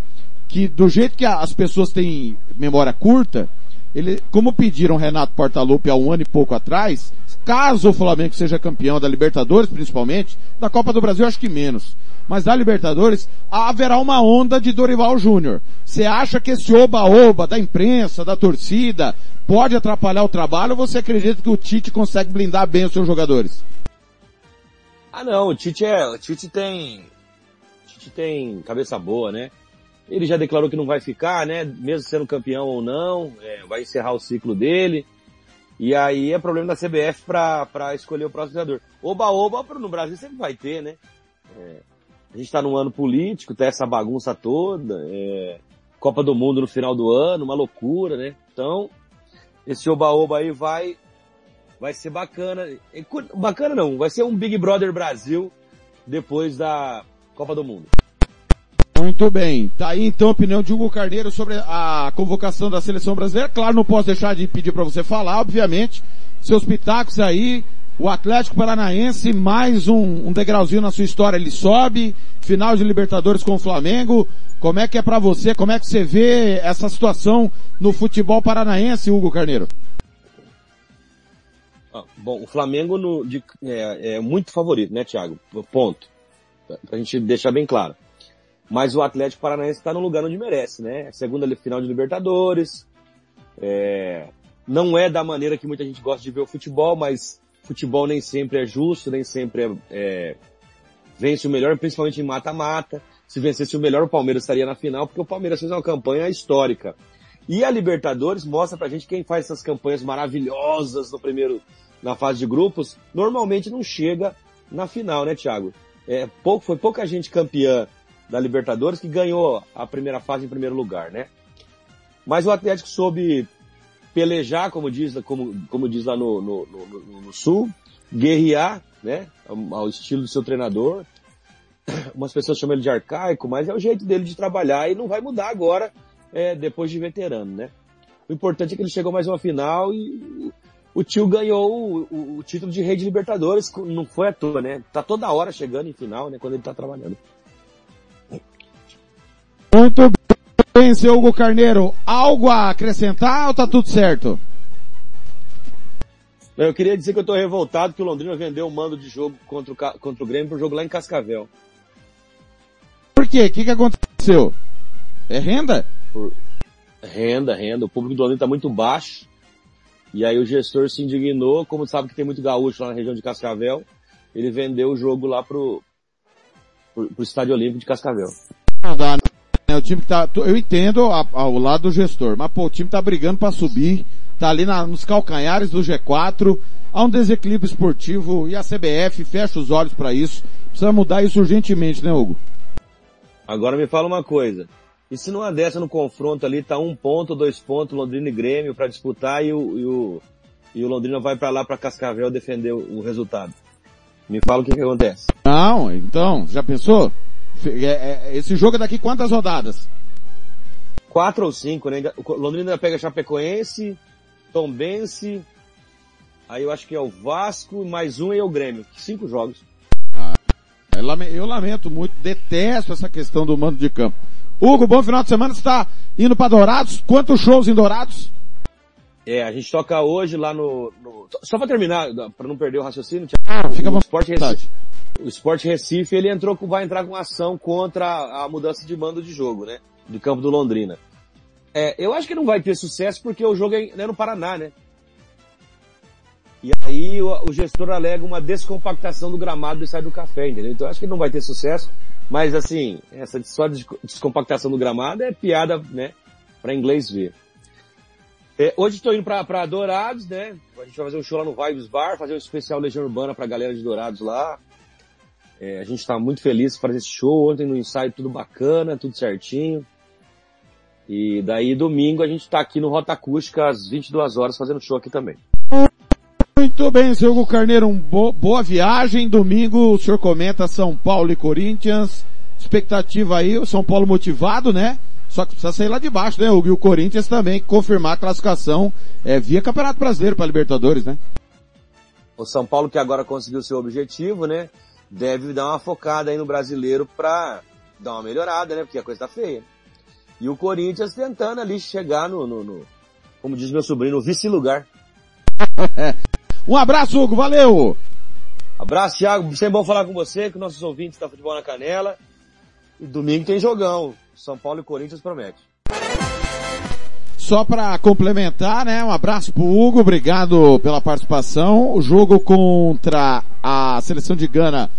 que do jeito que as pessoas têm memória curta, ele, como pediram Renato Portaluppi há um ano e pouco atrás, caso o Flamengo seja campeão da Libertadores, principalmente, da Copa do Brasil acho que menos, mas da Libertadores, haverá uma onda de Dorival Júnior. Você acha que esse oba-oba da imprensa, da torcida, pode atrapalhar o trabalho ou você acredita que o Tite consegue blindar bem os seus jogadores? Ah não, o Tite é, o Tite tem, o Tite tem cabeça boa, né? Ele já declarou que não vai ficar, né? Mesmo sendo campeão ou não, é, vai encerrar o ciclo dele. E aí é problema da CBF pra escolher o próximo treinador. Oba-oba no Brasil sempre vai ter, né? É, a gente tá num ano político, tá essa bagunça toda, é, Copa do Mundo no final do ano, uma loucura, né? Então, esse oba-oba aí vai, vai ser bacana. Bacana não, vai ser um Big Brother Brasil depois da Copa do Mundo. Muito bem. Tá aí então a opinião de Hugo Carneiro sobre a convocação da seleção brasileira. Claro, não posso deixar de pedir para você falar, obviamente. Seus pitacos aí. O Atlético Paranaense, mais um, um degrauzinho na sua história, ele sobe. Final de Libertadores com o Flamengo. Como é que é para você? Como é que você vê essa situação no futebol paranaense, Hugo Carneiro? Ah, bom, o Flamengo no, de- é, é muito favorito, né, Thiago? Ponto. Pra, pra gente deixar bem claro. Mas o Atlético Paranaense está no lugar onde merece, né? Segunda li- final de Libertadores. É, não é da maneira que muita gente gosta de ver o futebol, mas futebol nem sempre é justo, nem sempre é, é, vence o melhor, principalmente em mata-mata. Se vencesse o melhor, o Palmeiras estaria na final, porque o Palmeiras fez uma campanha histórica. E a Libertadores mostra pra gente quem faz essas campanhas maravilhosas no primeiro, na fase de grupos, normalmente não chega na final, né, Thiago? É, pouco, foi pouca gente campeã da Libertadores que ganhou a primeira fase em primeiro lugar, né? Mas o Atlético soube pelejar, como diz, como, como diz lá no, no, no, no Sul, guerrear, né? Ao estilo do seu treinador. Umas pessoas chamam ele de arcaico, mas é o jeito dele de trabalhar e não vai mudar agora, é, depois de veterano, né? O importante é que ele chegou mais uma final e o tio ganhou o, o, o, título de rei de Libertadores, não foi à toa, né? Tá toda hora chegando em final, né? Quando ele tá trabalhando. Muito bem, seu Hugo Carneiro. Algo a acrescentar ou tá tudo certo? Eu queria dizer que eu tô revoltado que o Londrina vendeu o mando de jogo contra o, contra o Grêmio pro jogo lá em Cascavel. Por quê? O que, que aconteceu? É renda? Por... Renda, renda. O público do Londrina tá muito baixo. E aí o gestor se indignou, como sabe que tem muito gaúcho lá na região de Cascavel, ele vendeu o jogo lá pro, pro, pro Estádio Olímpico de Cascavel. Não dá, né? O time que tá, eu entendo ao lado do gestor, mas pô, o time tá brigando para subir, tá ali na, nos calcanhares do G4, há um desequilíbrio esportivo e a CBF fecha os olhos para isso. Precisa mudar isso urgentemente, né, Hugo? Agora me fala uma coisa. E se numa dessa no confronto ali tá um ponto, dois pontos, Londrina e Grêmio para disputar e o, e o, e o Londrina vai para lá para Cascavel defender o, o, resultado. Me fala o que que acontece. Não, então, já pensou? É, é, esse jogo é daqui quantas rodadas? Quatro ou cinco, né? O Londrina pega Chapecoense, Tombense, aí eu acho que é o Vasco, mais um e é o Grêmio. Cinco jogos. Ah, eu lamento muito, detesto essa questão do mando de campo. Hugo, bom final de semana. Você está indo para Dourados? Quantos shows em Dourados? É, a gente toca hoje lá no... no... Só para terminar, para não perder o raciocínio, ah, fica o Sport Recife, o Sport Recife, ele entrou, vai entrar com ação contra a mudança de mando de jogo, né? Do campo do Londrina. É, eu acho que não vai ter sucesso porque o jogo é, é no Paraná, né? E aí o, o, gestor alega uma descompactação do gramado do estádio do café, entendeu? Então eu acho que não vai ter sucesso. Mas assim, essa só descompactação do gramado é piada, né? Para inglês ver. É, hoje estou indo para Dourados, né? A gente vai fazer um show lá no Vibes Bar, fazer um especial Legião Urbana para a galera de Dourados lá. É, a gente está muito feliz por fazer esse show. Ontem no ensaio tudo bacana, tudo certinho. E daí domingo a gente está aqui no Rota Acústica às 22 horas fazendo show aqui também. Muito bem, seu Hugo Carneiro, um bo boa viagem. Domingo o senhor comenta São Paulo e Corinthians. Expectativa aí, o São Paulo motivado, né? Só que precisa sair lá de baixo, né, Hugo? E o Corinthians também confirmar a classificação é, via Campeonato Brasileiro para Libertadores, né? O São Paulo que agora conseguiu seu objetivo, né? Deve dar uma focada aí no brasileiro para dar uma melhorada, né? Porque a coisa tá feia. E o Corinthians tentando ali chegar no, no, no como diz meu sobrinho, no vice-lugar. Um abraço, Hugo, valeu! Abraço, Thiago, sempre bom falar com você, com nossos ouvintes da Futebol na Canela. E domingo tem jogão. São Paulo e Corinthians promete. Só para complementar, né? Um abraço pro Hugo, obrigado pela participação. O jogo contra a seleção de Gana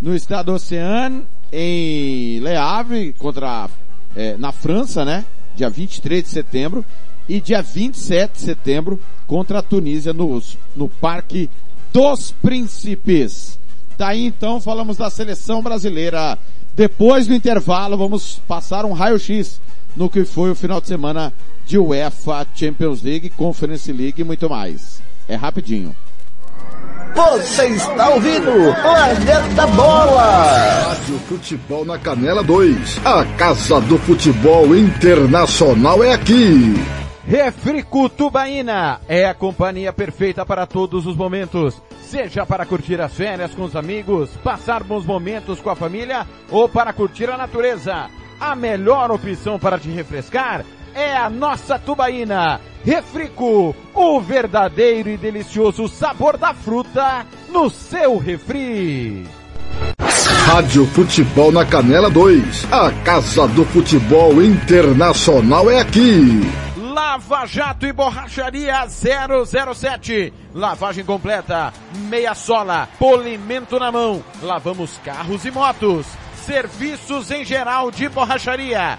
no estado Oceano, em Le Havre, contra, é, na França, né? Dia 23 de setembro e dia 27 de setembro contra a Tunísia no, no Parque dos Príncipes. Daí tá então falamos da seleção brasileira. Depois do intervalo vamos passar um raio-x no que foi o final de semana de UEFA Champions League, Conference League e muito mais. É rapidinho. Você está ouvindo Planeta Bola! Rádio Futebol na Canela 2. A Casa do Futebol Internacional é aqui. Refrico Tubaína é a companhia perfeita para todos os momentos. Seja para curtir as férias com os amigos, passar bons momentos com a família ou para curtir a natureza. A melhor opção para te refrescar é a nossa tubaína. Refrico, o verdadeiro e delicioso sabor da fruta no seu refri. Rádio Futebol na Canela 2. A Casa do Futebol Internacional é aqui. Lava Jato e Borracharia 007. Lavagem completa, meia sola, polimento na mão. Lavamos carros e motos. Serviços em geral de borracharia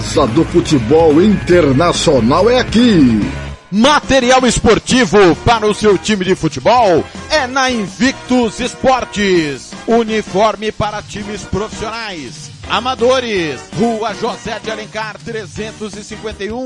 do Futebol Internacional é aqui. Material esportivo para o seu time de futebol é na Invictus Esportes. Uniforme para times profissionais, amadores. Rua José de Alencar 351,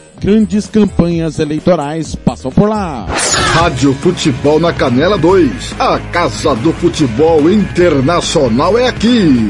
Grandes campanhas eleitorais passam por lá. Rádio Futebol na Canela 2. A Casa do Futebol Internacional é aqui.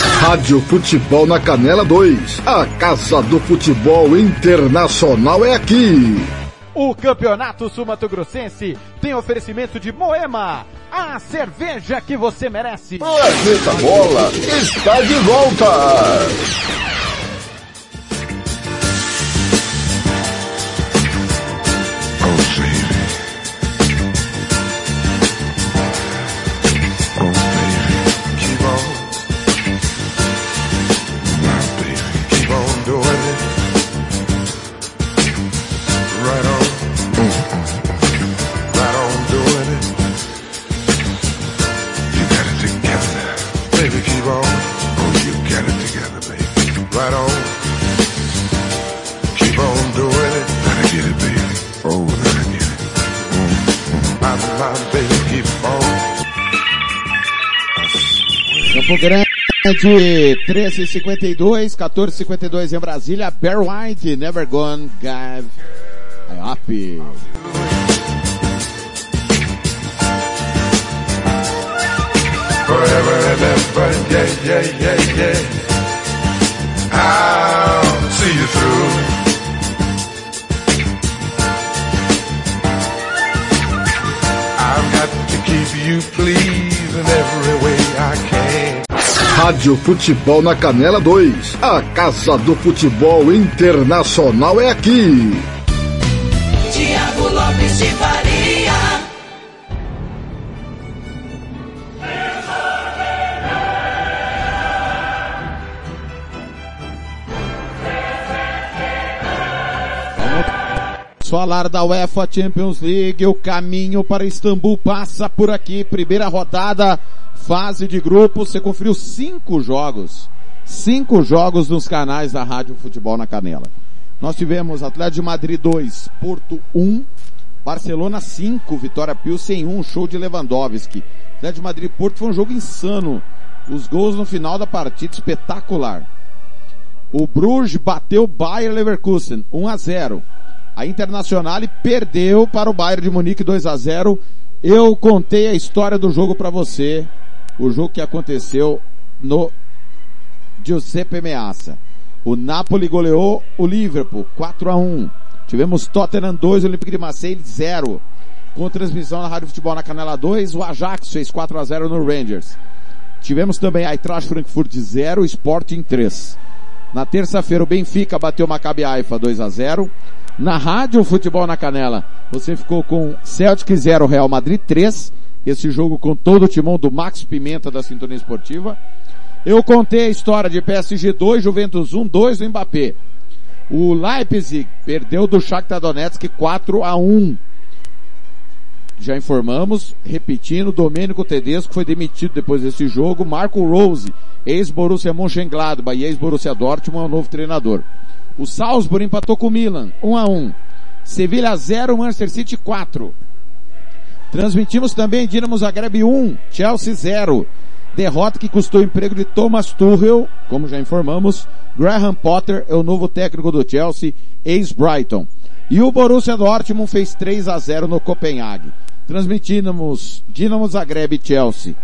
Rádio Futebol na Canela 2. A Casa do Futebol Internacional é aqui. O Campeonato Sumato-Grossense tem oferecimento de Moema, a cerveja que você merece. Planeta Bola está de volta. Grande, 1352, 1452 em Brasília, Bear White, Never Gone Give Up. Forever and ever, yeah, yeah, yeah, yeah. I'll see you through. I've got to keep you pleased every way I can. Rádio Futebol na Canela 2. A Casa do Futebol Internacional é aqui. Tiago Lopes de Faria. Falar da UEFA Champions League, o caminho para Istambul passa por aqui. Primeira rodada, fase de grupo. Você conferiu cinco jogos. Cinco jogos nos canais da Rádio Futebol na Canela. Nós tivemos Atlético de Madrid 2, Porto 1, Barcelona 5, Vitória Pilsen 1, show de Lewandowski. Atlético de Madrid Porto foi um jogo insano. Os gols no final da partida espetacular. O Bruges bateu o Bayer Leverkusen 1 a 0. A Internacional perdeu para o Bayern de Munique 2 a 0. Eu contei a história do jogo para você, o jogo que aconteceu no Giuseppe Meazza. O Napoli goleou o Liverpool 4 a 1. Tivemos Tottenham 2, Olympique de Marseille 0. Com transmissão na Rádio Futebol na Canela 2, o Ajax fez 4 a 0 no Rangers. Tivemos também Eintracht Frankfurt 0, Sporting 3. Na terça-feira o Benfica bateu o Maccabi Haifa 2 a 0. Na Rádio Futebol na Canela, você ficou com Celtic 0, Real Madrid 3. Esse jogo com todo o timão do Max Pimenta da Sintonia Esportiva. Eu contei a história de PSG 2, Juventus 1, 2 do Mbappé. O Leipzig perdeu do Shakhtar Donetsk 4 a 1. Já informamos, repetindo, Domênico Tedesco foi demitido depois desse jogo. Marco Rose, ex-Borussia Mönchengladbach e ex-Borussia Dortmund é o novo treinador. O Salzburg empatou com o Milan, 1 a 1. Sevilha 0, Manchester City 4. Transmitimos também Dinamo Zagreb 1, Chelsea 0. Derrota que custou o emprego de Thomas Tuchel, como já informamos. Graham Potter é o novo técnico do Chelsea, ex-Brighton. E o Borussia Dortmund fez 3 a 0 no Copenhague. Transmitimos Dinamo Zagreb Chelsea.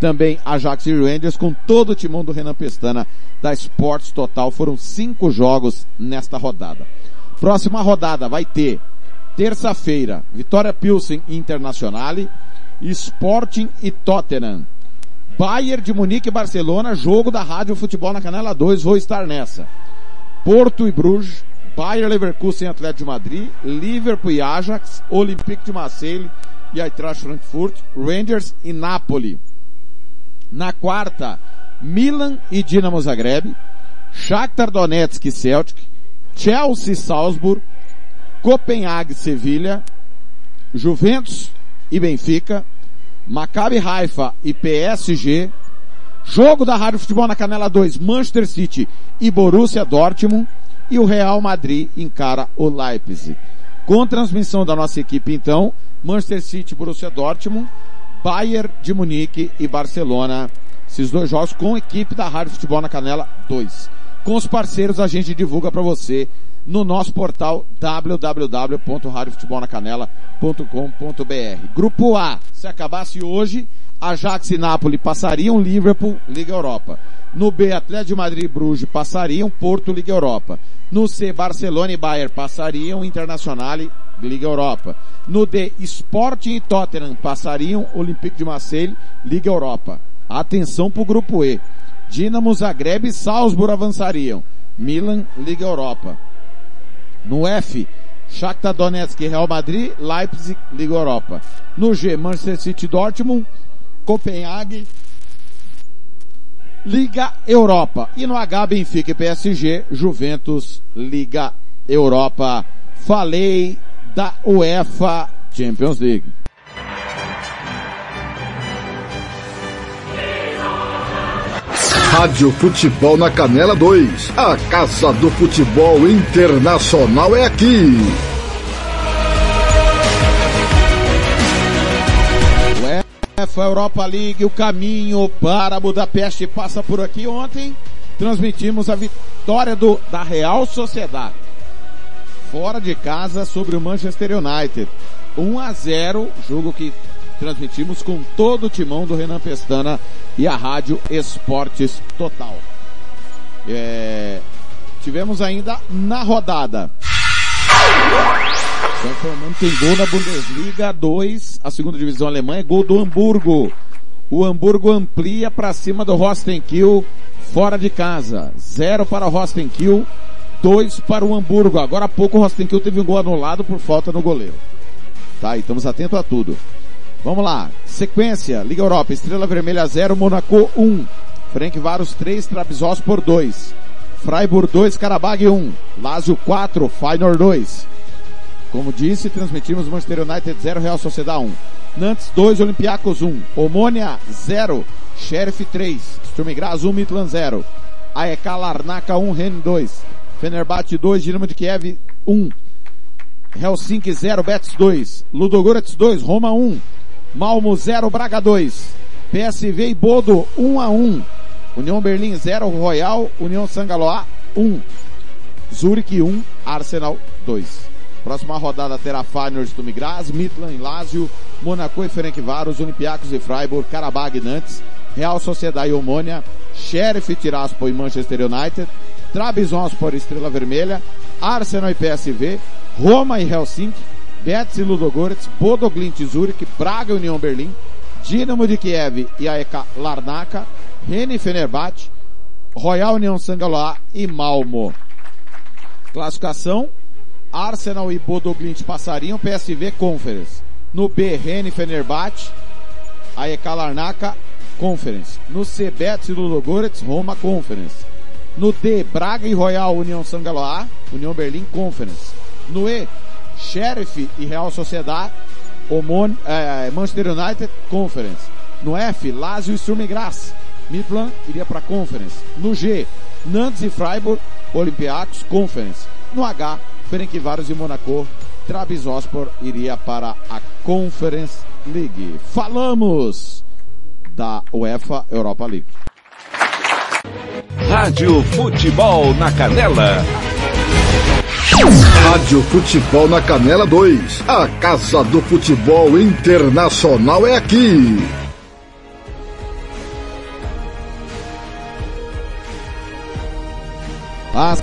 Também Ajax e Rangers com todo o timão do Renan Pestana da Sports Total. Foram cinco jogos nesta rodada. Próxima rodada vai ter terça-feira, Vitória Pilsen Internacional, Sporting e Tottenham. Bayern de Munique e Barcelona, jogo da Rádio Futebol na Canela 2, vou estar nessa. Porto e Bruges, Bayern Leverkusen Atlético de Madrid, Liverpool e Ajax, Olympique de Marseille e Eintracht Frankfurt, Rangers e Napoli. Na quarta, Milan e Dinamo Zagreb, Shakhtar Donetsk e Celtic, Chelsea e Salzburg, Copenhague Sevilha, Juventus e Benfica, Maccabi Haifa e PSG, jogo da Rádio Futebol na Canela 2, Manchester City e Borussia Dortmund, e o Real Madrid encara o Leipzig. Com transmissão da nossa equipe então, Manchester City, Borussia Dortmund, Bayern de Munique e Barcelona. Esses dois jogos com a equipe da Rádio Futebol na Canela 2. Com os parceiros a gente divulga para você no nosso portal www.radiofutebolnacanela.com.br. Grupo A, se acabasse hoje, Ajax e Nápoles passariam Liverpool, Liga Europa. No B, Atlético de Madrid e Bruges passariam Porto, Liga Europa. No C, Barcelona e Bayern passariam Internacional, Liga Europa. No D, Sporting e Tottenham passariam Olympique de Marseille, Liga Europa. Atenção para o grupo E. Dinamo Zagreb e Salzburg avançariam. Milan, Liga Europa. No F, Shakhtar Donetsk e Real Madrid, Leipzig, Liga Europa. No G, Manchester City Dortmund, Copenhague, Liga Europa. E no H, Benfica e PSG, Juventus, Liga Europa. Falei da UEFA Champions League. Rádio Futebol na Canela 2. A Casa do Futebol Internacional é aqui. UEFA Europa League, o caminho para Budapeste passa por aqui. Ontem transmitimos a vitória do, da Real Sociedade. Fora de casa sobre o Manchester United. 1 a 0, jogo que transmitimos com todo o timão do Renan Pestana e a Rádio Esportes Total. É, tivemos ainda na rodada. Só informando, tem gol na Bundesliga 2, a segunda divisão alemã, é gol do Hamburgo. O Hamburgo amplia para cima do Rostenkiel, fora de casa. Zero para o Rostenkiel, dois para o Hamburgo. Agora há pouco o Rostenkiel teve um gol anulado por falta no goleiro. Tá, e estamos atentos a tudo. Vamos lá. Sequência. Liga Europa. Estrela Vermelha 0, Monaco 1. Um. Frank Varos 3, Trabzonspor 2. Freiburg 2, Karabag 1. Lazio 4, Feyenoord 2. Como disse, transmitimos Manchester United 0, Real Sociedade 1. Nantes 2, Olympiacos 1. Omônia 0, Sheriff 3. Sturm Graz 1, Midland 0. AEK Larnaca 1, Ren 2. Fenerbahçe 2, Dinamo de Kiev 1. Helsinki 0, Betis 2. Ludogorets 2, Roma 1. Malmo 0, Braga 2. PSV e Bodo 1 a 1. União Berlim 0, Royal, União Sangaloa 1. Zurich 1, Arsenal 2. Próxima rodada terá Feyenoord Sturm Graz, Midland, Lazio, Monaco e Ferencváros, Olympiacos e Freiburg, Karabag e Nantes, Real Sociedade e Omônia, Sheriff Tiraspol e Manchester United, Trabzonspor e Estrela Vermelha, Arsenal e PSV, Roma e Helsinki, Betis e Ludogorets, Bodo Glimt e Zurich, Braga e União Berlim, Dinamo de Kiev e AEK Larnaca, Rene e Fenerbahçe, Royal União Sangaloa e Malmo. Classificação, Arsenal e Bodoglint passariam PSV Conference. No B, Rene Fenerbahçe, AEK Larnaca Conference. No C, Betis e Ludogorets, Roma Conference. No D, Braga e Royal União Sangaloa, União Berlim Conference. No E, Sheriff e Real Sociedad, Omon, eh, Manchester United Conference. No F, Lazio e Sturm Graz, Midland iria para Conference. No G, Nantes e Freiburg, Olympiacos Conference. No H, Ferencváros e Monaco, Trabzonspor iria para a Conference League. Falamos da UEFA Europa League. Rádio Futebol na Canela. Rádio Futebol na Canela 2. A Casa do Futebol Internacional é aqui. Às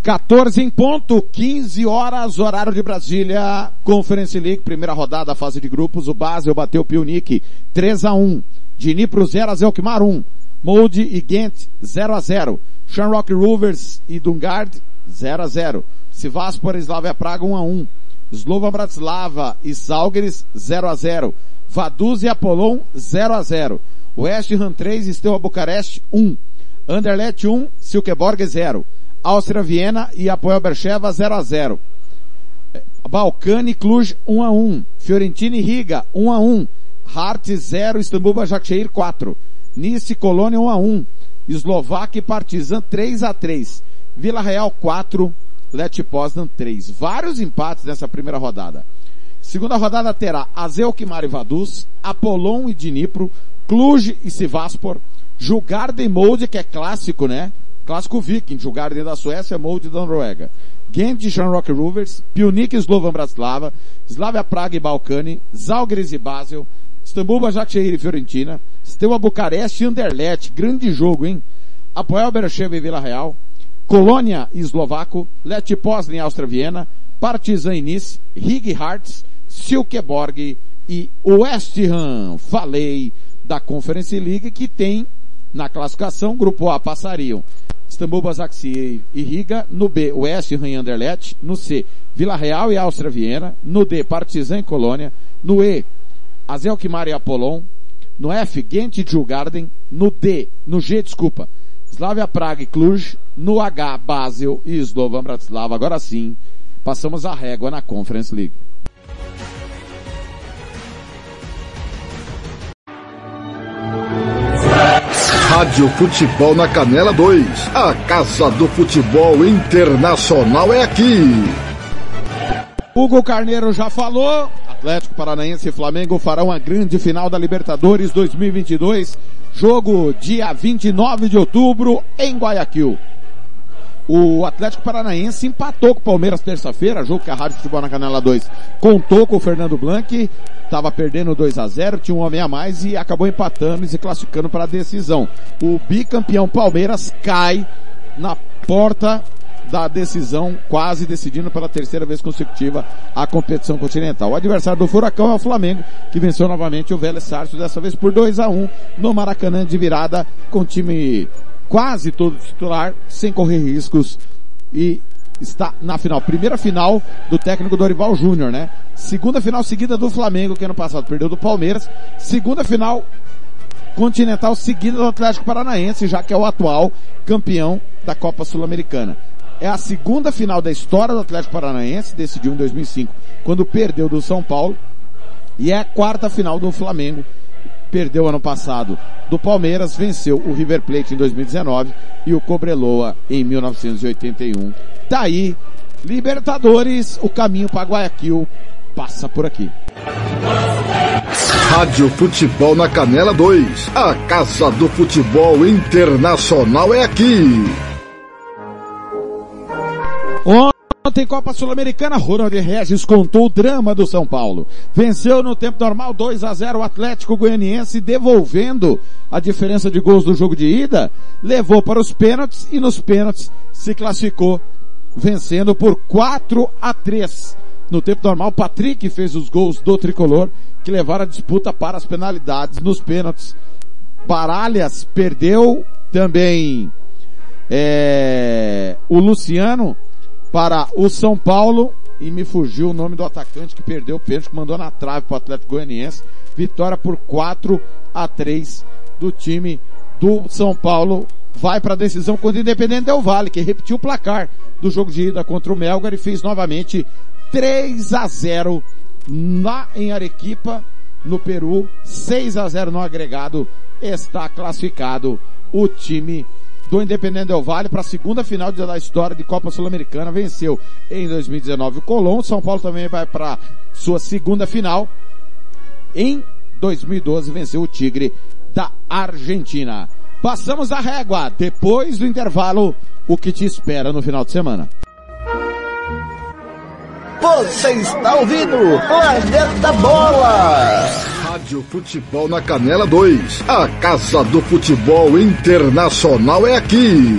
14 em ponto, 15 horas, horário de Brasília, Conference League, primeira rodada, fase de grupos, o Basel bateu o Pionic 3 a 1 Dnipro 0 a Zelkmar 1, Molde e Ghent 0 a 0 Shamrock Rovers e Dungard 0 a 0 Sivaspor e Slavia Praga 1 a 1 Slova Bratislava e Salgueres 0 a 0 Vaduz e Apollon 0 a 0 West Ham 3 e Steaua Bucareste 1 Anderlecht 1, Silkeborg 0. Áustria Viena e Apoel Bercheva 0 a 0. Balcani Cluj 1 a 1. Fiorentina e Riga 1 a 1. Hart 0, Istambul Başakşehir 4. Nice Colônia 1 a 1. Eslováquia e Partizan 3 a 3. Vila Real 4, Leti Poznan 3. Vários empates nessa primeira rodada. Segunda rodada terá Azelkmar e Vaduz, Apollon e Dnipro, Cluj e Sivaspor, Jugarden Molde, que é clássico, né? Clássico viking, Jugarden da Suécia, Molde da Noruega. Gent e Shamrock Rovers, Pionic e Slovan Bratislava, Slavia Praga e Balcani, Zalgiris e Basel, Istambul Başakşehir e Fiorentina, Steaua Bucareste e Anderlecht, grande jogo, hein? Apoel Bercheva e Vila Real, Colônia Eslovaco, Leti Poznan e Áustria Viena, Partizan Nice, Rig Hearts, Silkeborg e West Ham. Falei da Conference League que tem na classificação, grupo A passariam Istambul Basaksehir e Riga, no B, West Ham e Anderlecht, no C, Vila Real e Áustria Viena, no D, Partizan e Colônia, no E, Azelkmar e Apollon, no F, Gent e Djurgarden, no D, no G, desculpa, Slavia Praga e Cluj, no H, Basel e Slovan Bratislava. Agora sim, passamos a régua na Conference League. Rádio Futebol na Canela 2. A Casa do Futebol Internacional é aqui. Hugo Carneiro já falou. Atlético Paranaense e Flamengo farão a grande final da Libertadores 2022. Jogo dia 29 de outubro em Guayaquil. O Atlético Paranaense empatou com o Palmeiras terça-feira, jogo que a Rádio Futebol na Canela 2 contou com o Fernando Blanc, estava perdendo 2 a 0 tinha um homem a mais e acabou empatando e se classificando para a decisão. O bicampeão Palmeiras cai na porta da decisão, quase decidindo pela terceira vez consecutiva a competição continental. O adversário do Furacão é o Flamengo, que venceu novamente o Vélez Sarsfield, dessa vez por 2 a 1 no Maracanã de virada, com time quase todo titular, sem correr riscos e está na final. Primeira final do técnico Dorival Júnior, né? Segunda final seguida do Flamengo, que ano passado perdeu do Palmeiras. Segunda final continental seguida do Atlético Paranaense, já que é o atual campeão da Copa Sul-Americana. É a segunda final da história do Atlético Paranaense, decidiu em 2005, quando perdeu do São Paulo. E é a quarta final do Flamengo, perdeu ano passado do Palmeiras, venceu o River Plate em 2019 e o Cobreloa em 1981. Daí, Libertadores, o caminho para Guayaquil passa por aqui. Rádio Futebol na Canela 2. A Casa do Futebol Internacional é aqui. Ontem, Copa Sul-Americana, Ronald Regis contou o drama do São Paulo. Venceu no tempo normal 2 a 0 o Atlético Goianiense, devolvendo a diferença de gols do jogo de ida, levou para os pênaltis e nos pênaltis se classificou, vencendo por 4 a 3. No tempo normal, Patrick fez os gols do tricolor, que levaram a disputa para as penalidades nos pênaltis. Baralhas perdeu também é, o Luciano para o São Paulo e me fugiu o nome do atacante que perdeu o pênalti, que mandou na trave para o Atlético Goianiense. Vitória por 4 a 3 do time do São Paulo. Vai para a decisão contra o Independente Del Vale, que repetiu o placar do jogo de ida contra o Melgar e fez novamente 3 a 0 lá em Arequipa, no Peru, 6 a 0 no agregado, está classificado o time do Independente Del Vale para a segunda final da história de Copa Sul-Americana. Venceu em 2019 o Colón. São Paulo também vai para sua segunda final. Em 2012 venceu o Tigre da Argentina. Passamos a régua. Depois do intervalo, o que te espera no final de semana. Você está ouvindo Planeta Bola. Rádio Futebol na Canela 2. A Casa do Futebol Internacional é aqui.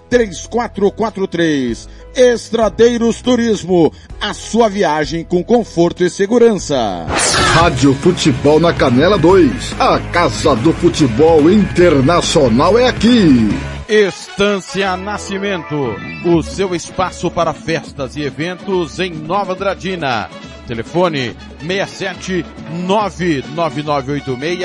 3443. Estradeiros Turismo, a sua viagem com conforto e segurança. Rádio Futebol na Canela 2. A Casa do Futebol Internacional é aqui. Estância Nascimento, o seu espaço para festas e eventos em Nova Andradina. Telefone 67 99986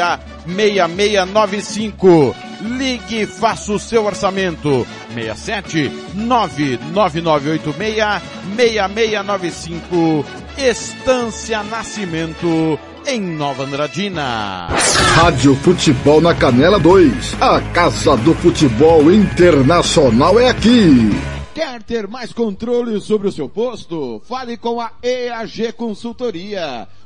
6695. Ligue e faça o seu orçamento. 67 99986 6695. Estância Nascimento em Nova Andradina. Rádio Futebol na Canela 2. A Casa do Futebol Internacional é aqui. Quer ter mais controle sobre o seu posto? Fale com a EAG Consultoria.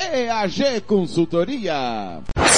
EAG Consultoria.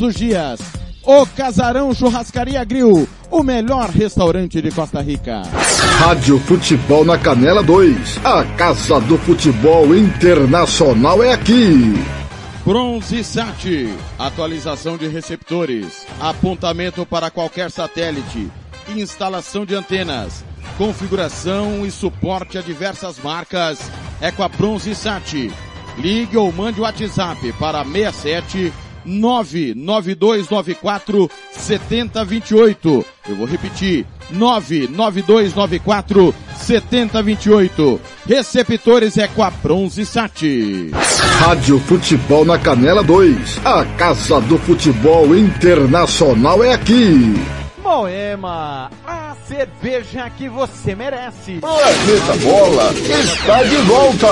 os dias. O Casarão Churrascaria Grill, o melhor restaurante de Costa Rica. Rádio Futebol na Canela 2. A Casa do Futebol Internacional é aqui. Bronze Sat, atualização de receptores, apontamento para qualquer satélite, instalação de antenas, configuração e suporte a diversas marcas é com a Bronze Sat. Ligue ou mande o WhatsApp para 67 99294 7028. Eu vou repetir. 99294 7028. Receptores é com a Bronze Sat. Rádio Futebol na Canela 2. A Casa do Futebol Internacional é aqui. Moema, a cerveja que você merece. Planeta Bola está de volta.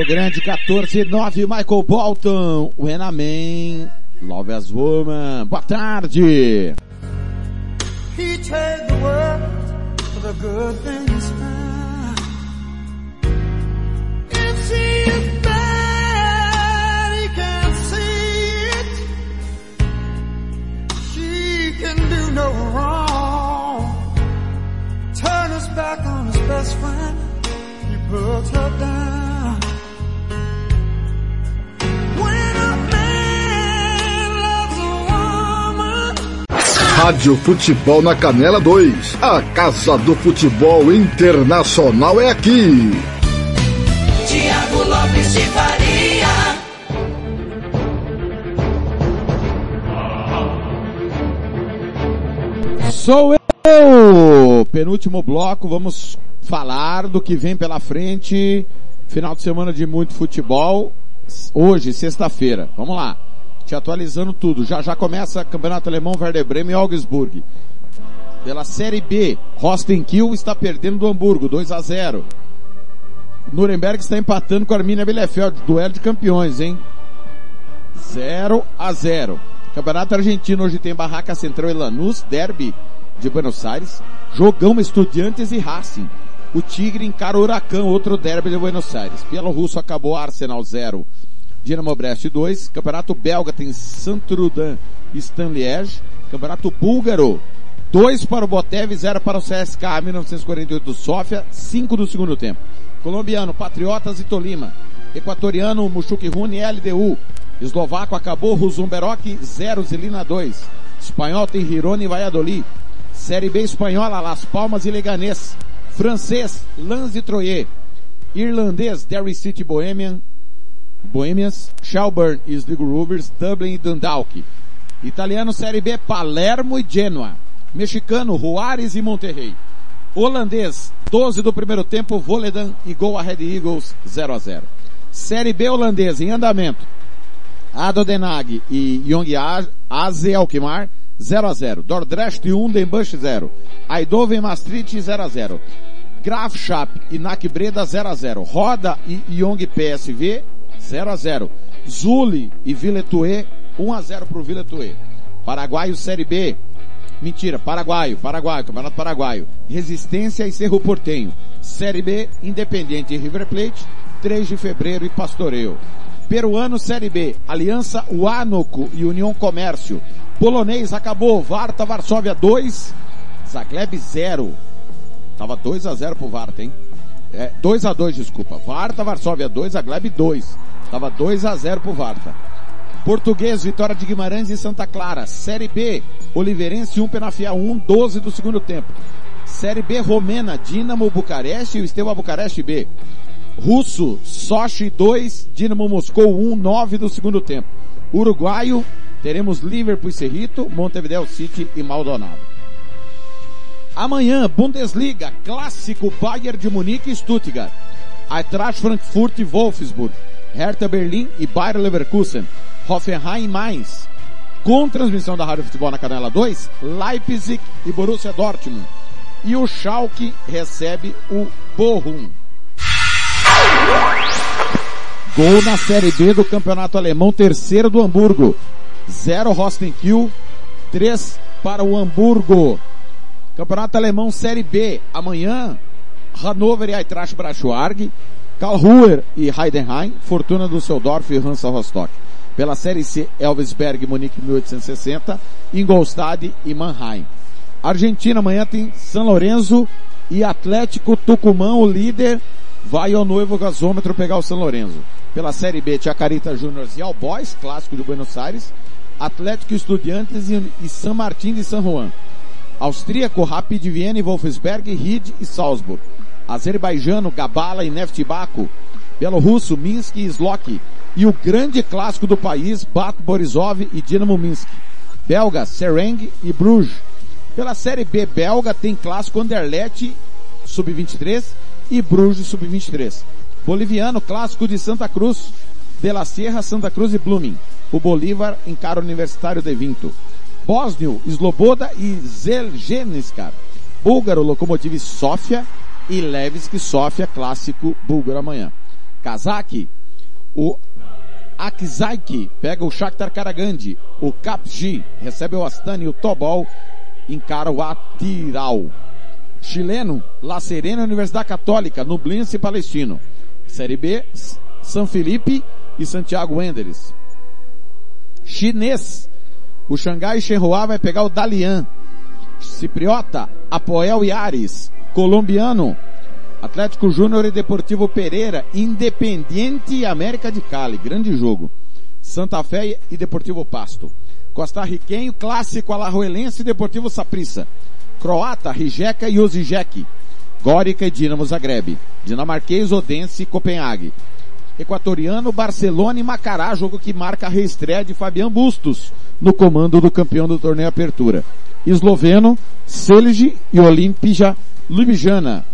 O grande 14-9, Michael Bolton, When a Man, Love as Woman. Boa tarde. No wrong. back on his best friend. He puts her down. Rádio Futebol na Canela 2. A Casa do Futebol Internacional é aqui. Tiago Lopes de Faria. Sou eu! Penúltimo bloco, vamos falar do que vem pela frente. Final de semana de muito futebol. Hoje, sexta-feira. Vamos lá. Te atualizando tudo. Já já começa Campeonato Alemão, Werder Bremen e Augsburg. Pela Série B, Rostenkiel está perdendo do Hamburgo, 2 a 0. Nuremberg está empatando com a Arminia Bielefeld, duelo de campeões, hein? 0 a 0. Campeonato Argentino hoje tem Barraca Central e Lanús, Derby de Buenos Aires, Jogão Estudiantes e Racing. O Tigre encara o Huracão, outro derby de Buenos Aires. Russo acabou Arsenal 0, Dinamo Brest 2. Campeonato Belga tem Santrudin e Stanliège. Campeonato Búlgaro, 2 para o Botev, 0 para o CSKA 1948 Sofia, 5 do segundo tempo. Colombiano, Patriotas e Tolima. Equatoriano, Muxuque Rune LDU. Eslovaco acabou Ruzumberok 0, Zelina 2. Espanhol tem Girona e Valladolid. Série B espanhola, Las Palmas e Leganés. Francês, Lens e Troyes. Irlandês, Derry City Bohemian. Bohemians, Shelburne e Sligo Rovers, Dublin e Dundalk. Italiano, Série B, Palermo e Genoa. Mexicano, Juárez e Monterrey. Holandês, 12 do primeiro tempo, Voledan e Go Ahead Eagles 0 a 0. Série B holandesa em andamento. Ado Denag e Jong Aze Alkmaar 0 a 0. Dordrecht 1, Den Busch 0. Eindhoven Maastricht 0 a 0. Graafschap e NAC Breda 0 a 0. Roda e Young PSV 0 a 0. Zuli e Villetue 1 a 0 para o Villetue. Paraguaio Série B. Mentira, Paraguaio, Paraguaio, Campeonato Paraguaio. Resistência e Cerro Portenho. Série B, Independente e River Plate, 3 de fevereiro e Pastoreio. Peruano Série B, Aliança Huánuco e União Comércio. Polonês acabou, Varta Varsóvia 2, Zagleb 0. Tava 2 a 0 pro Varta, hein? É, 2 a 2, desculpa. Varta Varsóvia 2, Zagleb 2. Tava 2 a 0 pro Varta. Português, Vitória de Guimarães e Santa Clara. Série B, Oliveirense 1, Penafiel 1, 12 do segundo tempo. Série B, Romena, Dinamo Bucareste e o Esteva Bucareste B. Russo, Sochi 2, Dinamo Moscou 1, 9 do segundo tempo. Uruguaio, teremos Liverpool e Cerrito, Montevideo City e Maldonado. Amanhã, Bundesliga, clássico Bayern de Munique e Stuttgart. Eintracht Frankfurt e Wolfsburg. Hertha Berlim e Bayer Leverkusen. Hoffenheim Mainz. Com transmissão da Rádio Futebol na Canela 2, Leipzig e Borussia Dortmund. E o Schalke recebe o Bochum. Gol na Série B do Campeonato Alemão, terceiro do Hamburgo. Zero Rostenkiel, três para o Hamburgo. Campeonato Alemão Série B, amanhã, Hannover e Eintracht Braunschweig, Karlsruhe e Heidenheim, Fortuna Düsseldorf e Hansa Rostock. Pela Série C, Elvisberg, Munique 1860, Ingolstadt e Mannheim. Argentina amanhã tem São Lourenço e Atlético Tucumã, o líder, vai ao noivo gasômetro pegar o São Lourenço. Pela Série B, Chacarita Juniors e All Boys, clássico de Buenos Aires, Atlético Estudiantes e San Martín de San Juan. Austríaco, Rapid Viena e Wolfsberg, Ried e Salzburg. Azerbaijano, Gabala e Neft Baku. Bielorrusso, Minsk e Slok. E o grande clássico do país, Bat Borisov e Dinamo Minsk. Belga, Sereng e Bruges. Pela Série B belga tem clássico Anderlecht, sub-23 e Bruges, sub-23. Boliviano, clássico de Santa Cruz, De La Sierra, Santa Cruz e Blooming. O Bolívar encara o Universitário de Vinto. Bósnio, Sloboda e Zelgenskar. Búlgaro, Lokomotiv Sofia e Levski Sofia, clássico búlgaro amanhã. Kazaki, o Akzaiki pega o Shakhtar Karagandhi. O Kapji recebe o Astani e o Tobol encara o Atiral. Chileno, La Serena Universidade Católica, Nublense Palestino. Série B, São Felipe e Santiago Wanderers. Chinês, o Xangai Shenhua vai pegar o Dalian. Cipriota, Apoel e Ares. colombiano. Atlético Júnior e Deportivo Pereira, Independiente e América de Cali, grande jogo. Santa Fé e Deportivo Pasto. Costa-riquenho, clássico alajuelense e Deportivo Saprissa. Croata, Rijeka e Osijek. Górica e Dinamo Zagreb. Dinamarquês, Odense e Copenhague. Equatoriano, Barcelona e Macará, jogo que marca a reestreia de Fabian Bustos no comando do campeão do torneio Apertura. Esloveno, Celje e Olimpija Ljubljana.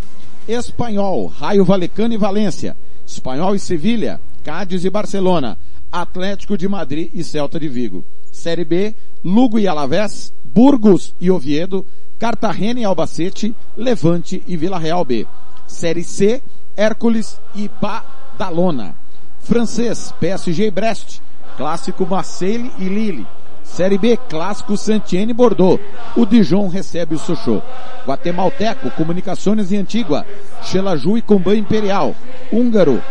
Espanhol, Raio Valecano e Valência. Espanhol e Sevilha, Cádiz e Barcelona. Atlético de Madrid e Celta de Vigo. Série B, Lugo e Alavés, Burgos e Oviedo, Cartagena e Albacete, Levante e Vila Real B. Série C, Hércules e Badalona. Francês, PSG e Brest, Clássico Marseille e Lille. Série B, Clássico Santienne e Bordeaux. O Dijon recebe o Sochaux. Guatemalteco, Comunicações e Antigua. Xelaju e Comban Imperial. Húngaro,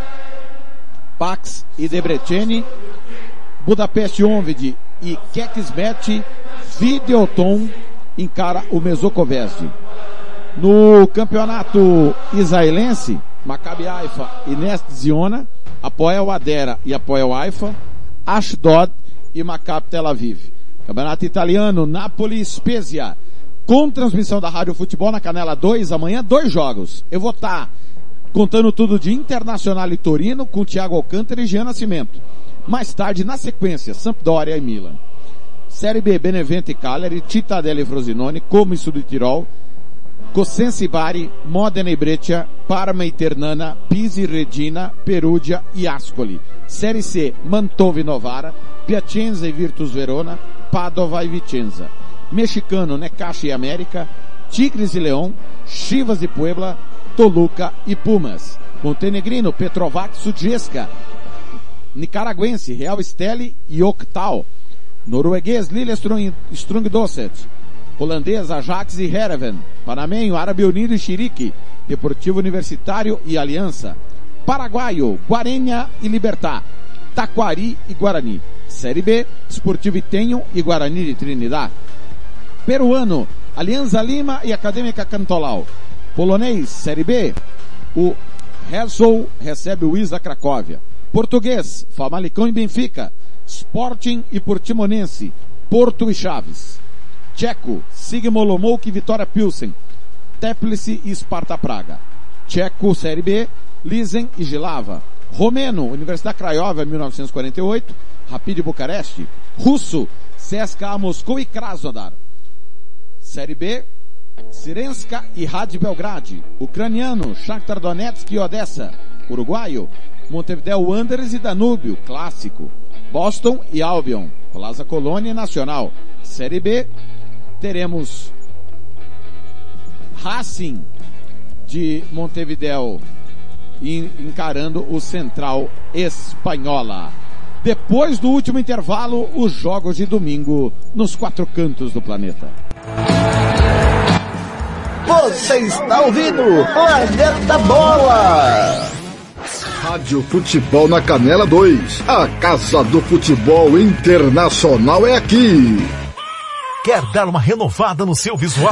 Pax e Debreceni. Budapeste Onved e Kekismet Videoton encara o Mesokovest. No campeonato israelense, Maccabi Haifa e Nest Ziona apoia o Adera e apoia o Haifa, Ashdod e Maccabi Tel Aviv. Campeonato italiano, Napoli Spezia. Com transmissão da Rádio Futebol na Canela 2, amanhã dois jogos. Eu vou estar contando tudo de Internacional e Torino com Thiago Alcântara e Jean Nascimento. Mais tarde, na sequência, Sampdoria e Milan. Série B, Benevento e Cagliari, Cittadella e Frosinone, Como e Sul Tirol, Cosenza e Bari, Modena e Breccia, Parma e Ternana, Pisi e Regina, Perugia e Ascoli. Série C, Mantova e Novara, Piacenza e Virtus Verona, Padova e Vicenza. Mexicano, Necaxa e América, Tigres e Leão, Chivas e Puebla, Toluca e Pumas. Montenegrino, Petrovac, Sudjeska. Nicaragüense, Real Esteli e Octal. Norueguês, Lillestrøm Strung Dosset. Holandês, Ajax e Hereven. Panamenho, Árabe Unido e Chirique. Deportivo Universitário e Aliança. Paraguaio, Guarenha e Libertar. Taquari e Guarani. Série B, Esportivo Itenho e Guarani de Trinidad. Peruano, Alianza Lima e Acadêmica Cantolau. Polonês, Série B, o Herzog recebe o Isa Cracóvia. Português, Famalicão e Benfica. Sporting e Portimonense. Porto e Chaves. Tcheco, e Vitória Pilsen. Teplice e Sparta Praga. Tcheco, Série B, Lizen e Gilava. Romeno, Universidade Craiova, 1948. Rapid Bucareste. Russo, CSKA Moscou e Krasnodar. Série B, Sirenska e Rádio Belgrade. Ucraniano, Shakhtar Donetsk e Odessa. Uruguaio, Montevideo Wanderers e Danúbio, clássico. Boston e Albion, Plaza Colônia Nacional. Série B, teremos Racing de Montevideo encarando o Central Espanhola. Depois do último intervalo, os jogos de domingo nos quatro cantos do planeta. Você está ouvindo Planeta Bola! Rádio Futebol na Canela 2. A Casa do Futebol Internacional é aqui. Quer dar uma renovada no seu visual?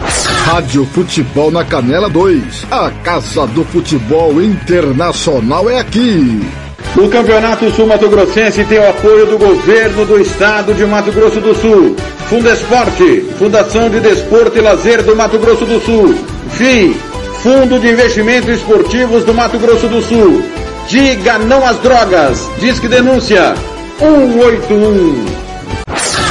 Rádio Futebol na Canela 2. A Casa do Futebol Internacional é aqui. O Campeonato Sul Mato Grossense tem o apoio do governo do estado de Mato Grosso do Sul. Fundesporte, Fundação de Desporto e Lazer do Mato Grosso do Sul. FII, Fundo de Investimentos Esportivos do Mato Grosso do Sul. Diga não às drogas. Disque denúncia 181.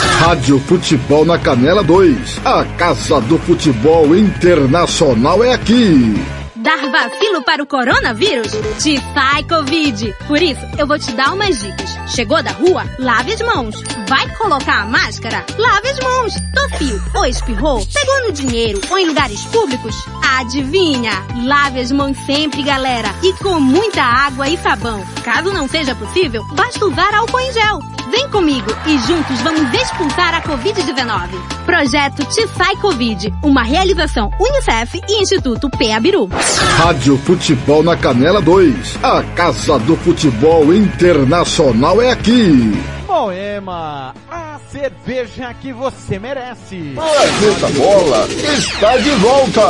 Rádio Futebol na Canela 2. A Casa do Futebol Internacional é aqui. Dar vacilo para o coronavírus? Te sai Covid. Por isso, eu vou te dar umas dicas. Chegou da rua? Lave as mãos. Vai colocar a máscara? Lave as mãos. Tossiu ou espirrou? Pegou no dinheiro ou em lugares públicos? Adivinha? Lave as mãos sempre, galera. E com muita água e sabão. Caso não seja possível, basta usar álcool em gel. Vem comigo e juntos vamos expulsar a Covid-19. Projeto Te Sai Covid, uma realização Unicef e Instituto Peabiru. Rádio Futebol na Canela 2. A Casa do Futebol Internacional é aqui. Moema, a cerveja que você merece. Planeta Bola está de volta.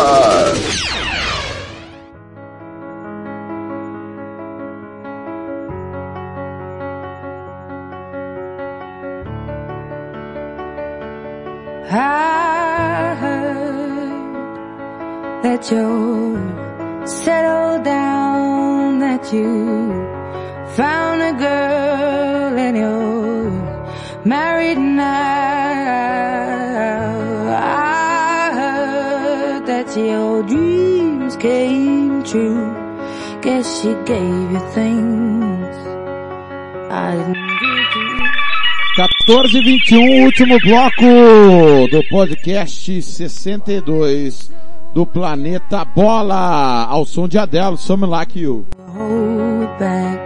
That you're settled down, that you found a girl and you're married now. I heard that your dreams came true. Guess she gave you things I didn't give you. 14 e 21, último bloco do podcast 62 do Planeta Bola, ao som de Adele, Some Like You. hold back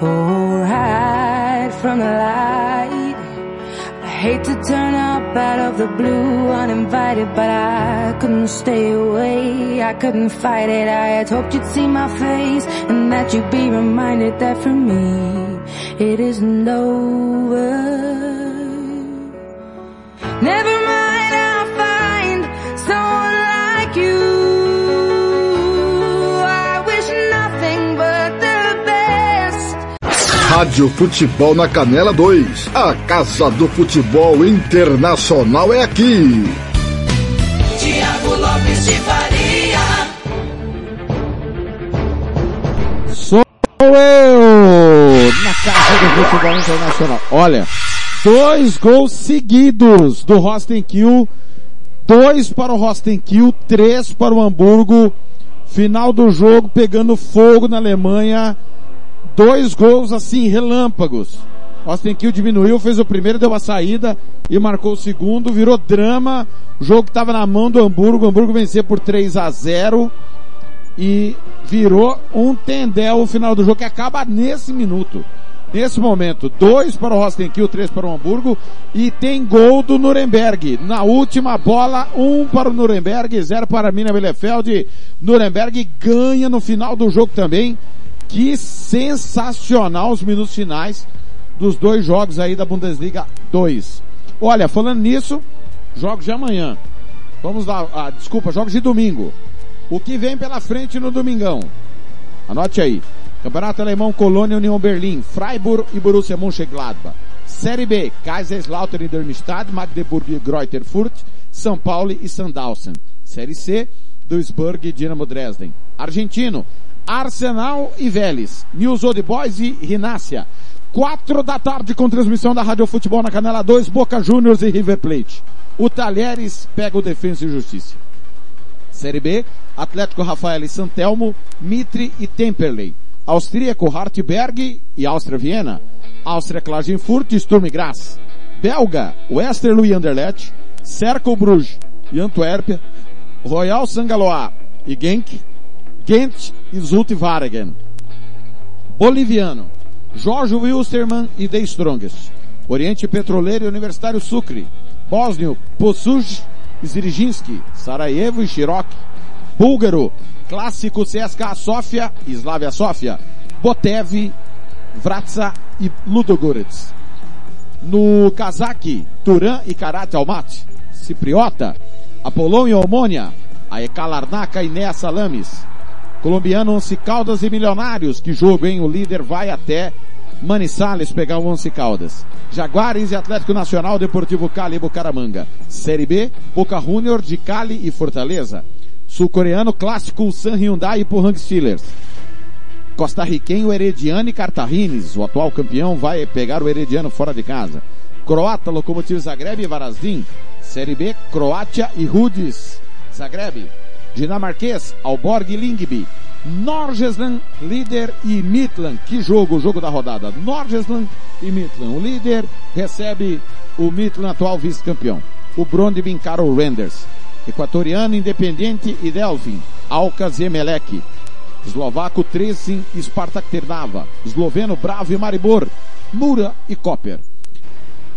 or hide from the light. I hate to turn up out of the blue uninvited, but I couldn't stay away. I couldn't fight it. I had hoped you'd see my face and that you'd be reminded that for me it isn't over. Never Rádio Futebol na Canela 2. A Casa do Futebol Internacional é aqui. Tiago Lopes de Faria. Sou eu na casa do futebol internacional. Olha, dois gols seguidos do Rostenkiel, dois para o Rostenkiel, três para o Hamburgo. Final do jogo pegando fogo na Alemanha, dois gols assim relâmpagos. Rostenkiel diminuiu, fez o primeiro, deu a saída e marcou o segundo, virou drama. O jogo estava na mão do Hamburgo, o Hamburgo venceu por 3 a 0 e virou um tendel o final do jogo que acaba nesse minuto. Nesse momento, dois para o Rostenkiel, três para o Hamburgo e tem gol do Nuremberg. Na última bola, um para o Nuremberg, zero para a Mina Bielefeld. Nuremberg ganha no final do jogo também. Que sensacional os minutos finais dos dois jogos aí da Bundesliga 2. Olha, falando nisso, jogos de amanhã. Vamos lá, ah, desculpa, jogos de domingo. O que vem pela frente no domingão? Anote aí. Campeonato Alemão, Colônia, União Berlim, Freiburg e Borussia Mönchengladbach. Série B, Kaiserslautern e Darmstadt, Magdeburg e Greuther Fürth, São Paulo e Sandhausen. Série C, Duisburg e Dinamo Dresden. Argentino, Arsenal e Vélez, News Old Boys e Rinácia. Quatro da tarde com transmissão da Rádio Futebol na Canela 2, Boca Juniors e River Plate. O Talheres pega o Defensa e Justiça. Série B, Atlético Rafael e Santelmo, Mitre e Temperley. Austríaco Hartberg e Áustria Viena. Áustria Klagenfurt e Sturm Graz. Belga, Westerlo e Anderlecht. Cercle Bruges e Antuérpia, Royal Sangaloa e Genk, Gent e Zult Waregem. Boliviano, Jorge Wilstermann e The Strongest. Oriente Petroleiro e Universitário Sucre. Bósnio, Posuj Ziriginski, Sarajevo e Shirok. Búlgaro, Clássico CSKA Sofia Slavia Sofia. Botev, Vratsa e Ludogorets. No Kazaki, Turan e Karat Almaty. Cipriota, Apolon e Omônia. Aeka Larnaca e Nea Salames. Colombiano Once Caldas e Milionários. Que jogo, hein? O líder vai até Manizales pegar o Once Caldas. Jaguares e Atlético Nacional Deportivo Cali e Bucaramanga. Série B, Boca Junior de Cali e Fortaleza. Sul-coreano clássico San Hyundai e Pohang Steelers. Costa-riquenho Herediano e Cartagines. O atual campeão vai pegar o Herediano fora de casa. Croata, Lokomotiv Zagreb e Varazdin. Série B, Croácia e Rudis. Zagreb. Dinamarquês, Alborg e Lingby. Norgesland, líder e Midland. Que jogo, o jogo da rodada. Norgesland e Midland. O líder recebe o Midland atual vice-campeão. O Brondby encara o Renders. Equatoriano, Independente e Delvin. Alcas e Emelec. Eslovaco, Tresin e Spartak Trnava. Esloveno, Bravo e Maribor. Mura e Copper.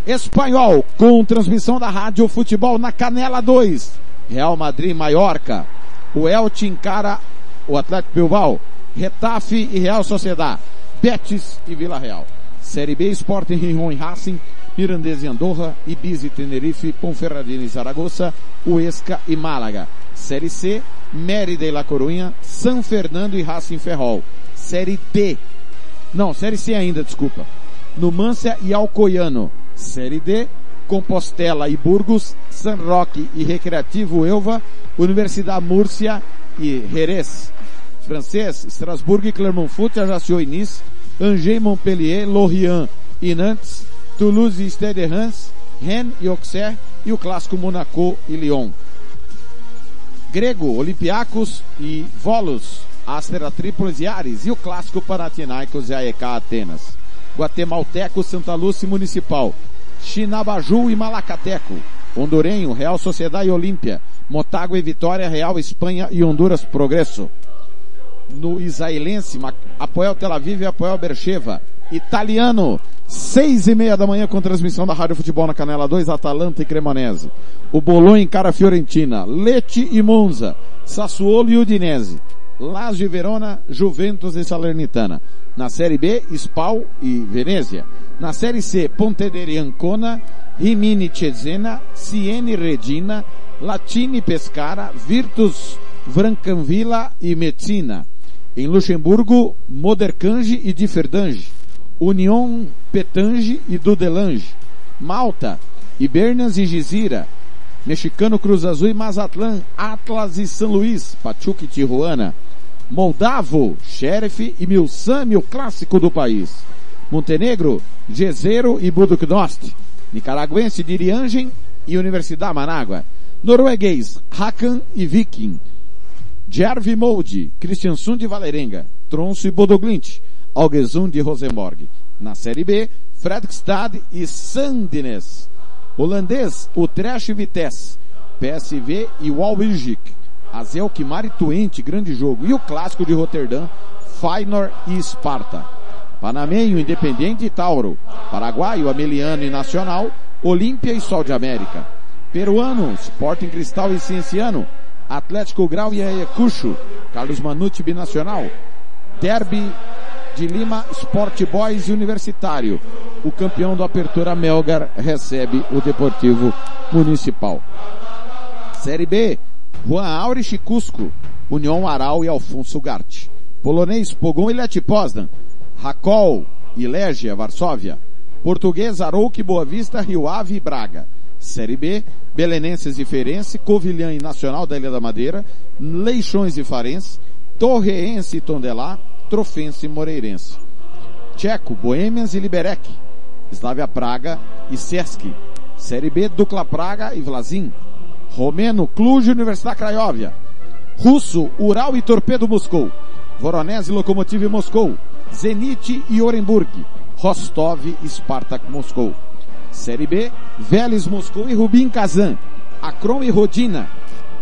Espanhol, com transmissão da Rádio Futebol na Canela 2. Real Madrid, Maiorca. O Elche encara o Atlético Bilbao. Retafe e Real Sociedad. Betis e Vila Real. Série B, Sporting Rijon e Racing. Mirandês e Andorra. Ibiza e Tenerife. Ponferradina e Zaragoza. Huesca e Málaga. Série C, Mérida e La Coruña. São Fernando e Racing Ferrol. Série D. Não, Série C ainda, desculpa. Numância e Alcoiano. Série D, Compostela e Burgos, San Roque e Recreativo Elva, Universidade Múrcia e Jerez. Francês, Strasbourg e Clermont-Foot, Ajaccio e Nice, Angers, Montpellier, Lorient e Nantes, Toulouse e Stade de Reims, Rennes e Auxerre e o clássico Monaco e Lyon. Grego, Olympiacos e Volos, Astera Trípolis e Ares e o clássico Panathinaikos e AEK Atenas. Guatemalteco, Santa Lúcia e Municipal, Chinabaju e Malacateco, Hondurenho, Real Sociedade e Olímpia, Motago e Vitória, Real Espanha e Honduras Progresso. No israelense, Apoel Tel Aviv e Apoel Bercheva. Italiano, seis e meia da manhã com transmissão da Rádio Futebol na Canela 2, Atalanta e Cremonese. O Bolonha encara a Fiorentina, Leti e Monza, Sassuolo e Udinese. Lazio e Verona, Juventus e Salernitana. Na Série B, Spal e Venezia. Na Série C, Pontedera e Ancona, Rimini Cesena, Siene Regina, Latini Pescara, Virtus Vrancanvilla e Messina. Em Luxemburgo, Modercange e Differdange. Union Petange e Dudelange. Malta, Ibernas e Gizira. Mexicano Cruz Azul e Mazatlan, Atlas e São Luís, Pachuca e Tijuana. Moldavo, Sheriff e Milsami, o clássico do país. Montenegro, Jezero e Buduknost. Nicaragüense, Diriangen e Universidade Manágua. Norueguês, Hakan e Viking. Jervi Molde, Kristiansund e Valerenga. Tronso e Bodoglint. Algesund e Rosenborg. Na Série B, Fredrikstad e Sandnes. Holandês, Utrecht e Vitesse. PSV e Walwijik. Azel Kimar e Twente, grande jogo. E o clássico de Roterdã, Feyenoord e Sparta. Panamenho, Independente e Tauro. Paraguaio, Ameliano e Nacional. Olímpia e Sol de América. Peruano, Sporting Cristal e Cienciano. Atlético Grau e Ayacucho. Carlos Manucci Binacional. Derby de Lima, Sport Boys e Universitário. O campeão do Apertura Melgar recebe o Deportivo Municipal. Série B, Juan Aurich e Cusco, União Aral e Alfonso Garte. Polonês, Pogon e Leti Poznan. Racol e Légia, Varsóvia. Português, Arouque, Boa Vista, Rio Ave e Braga. Série B, Belenenses e Ferense, Covilhã e Nacional da Ilha da Madeira, Leixões e Farense, Torreense e Tondelá, Trofense e Moreirense. Tcheco, Boêmias e Liberec, Slavia Praga e Sesc. Série B, Dukla Praga e Vlazin. Romeno, Cluj e Universidade Craiovia. Russo, Ural e Torpedo Moscou. Voronese, Lokomotiv e Moscou. Zenit e Orenburg. Rostov e Spartak Moscou. Série B, Vélez Moscou e Rubin Kazan. Akron e Rodina,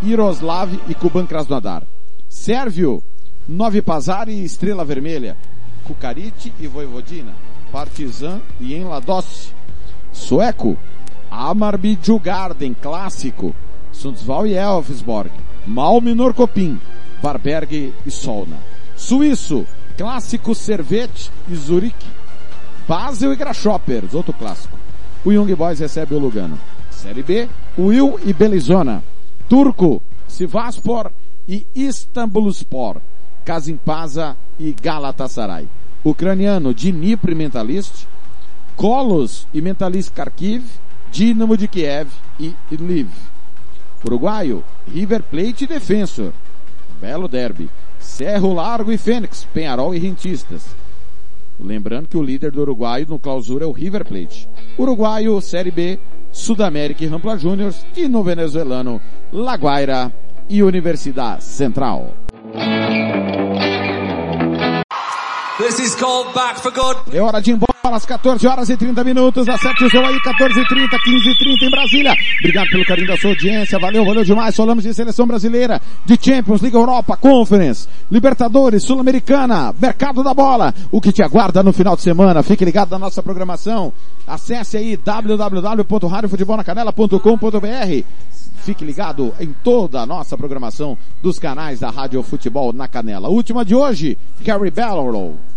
Iroslav e Kuban Krasnodar. Sérvio, Novi Pazar e Estrela Vermelha, Kukarite e Voivodina, Partizan e Enladoce. Sueco, Amarby Djurgården, clássico, Sundsvall e Elfsborg, Malmö e Norrköping, Varberg e Solna. Suíço, clássico Servete e Zurique, Basel e Grasshoppers, outro clássico. O Young Boys recebe o Lugano. Série B, Will e Belizona. Turco, Sivaspor e Istanbulspor. Kasimpasa e Galatasaray. Ucraniano, Dnipro e Mentalist. Kolos e Mentalist Kharkiv. Dinamo de Kiev e Lviv. Uruguaio, River Plate e Defensor. Belo derby. Cerro Largo e Fênix, Penharol e Rentistas. Lembrando que o líder do Uruguaio no clausura é o River Plate. Uruguaio, Série B, Sudamérica e Rampla Juniors e no venezuelano Laguaira e Universidade Central. É hora de ir embora às 14 horas e 30 minutos. Acerte o seu aí, 14 e 30, 15 e 30 em Brasília. Obrigado pelo carinho da sua audiência. Valeu, valeu demais. Falamos de seleção brasileira, de Champions, Liga Europa, Conference, Libertadores, Sul-Americana, Mercado da Bola. O que te aguarda no final de semana. Fique ligado na nossa programação. Acesse aí www.radiofutebolnacanela.com.br. Fique ligado em toda a nossa programação dos canais da Rádio Futebol na Canela. Última de hoje, Gary Barlow.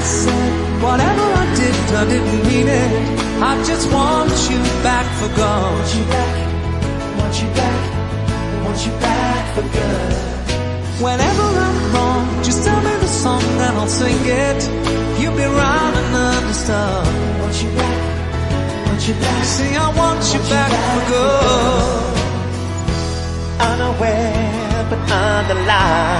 I said, whatever I did, I didn't mean it. I just want you back for good. Want you back, want you back, want you back for good. Whenever I'm wrong, just tell me the song and I'll sing it. You'll be round and understand. Want you back, want you back. See, I want, you, back, for good. Unaware, but underlined.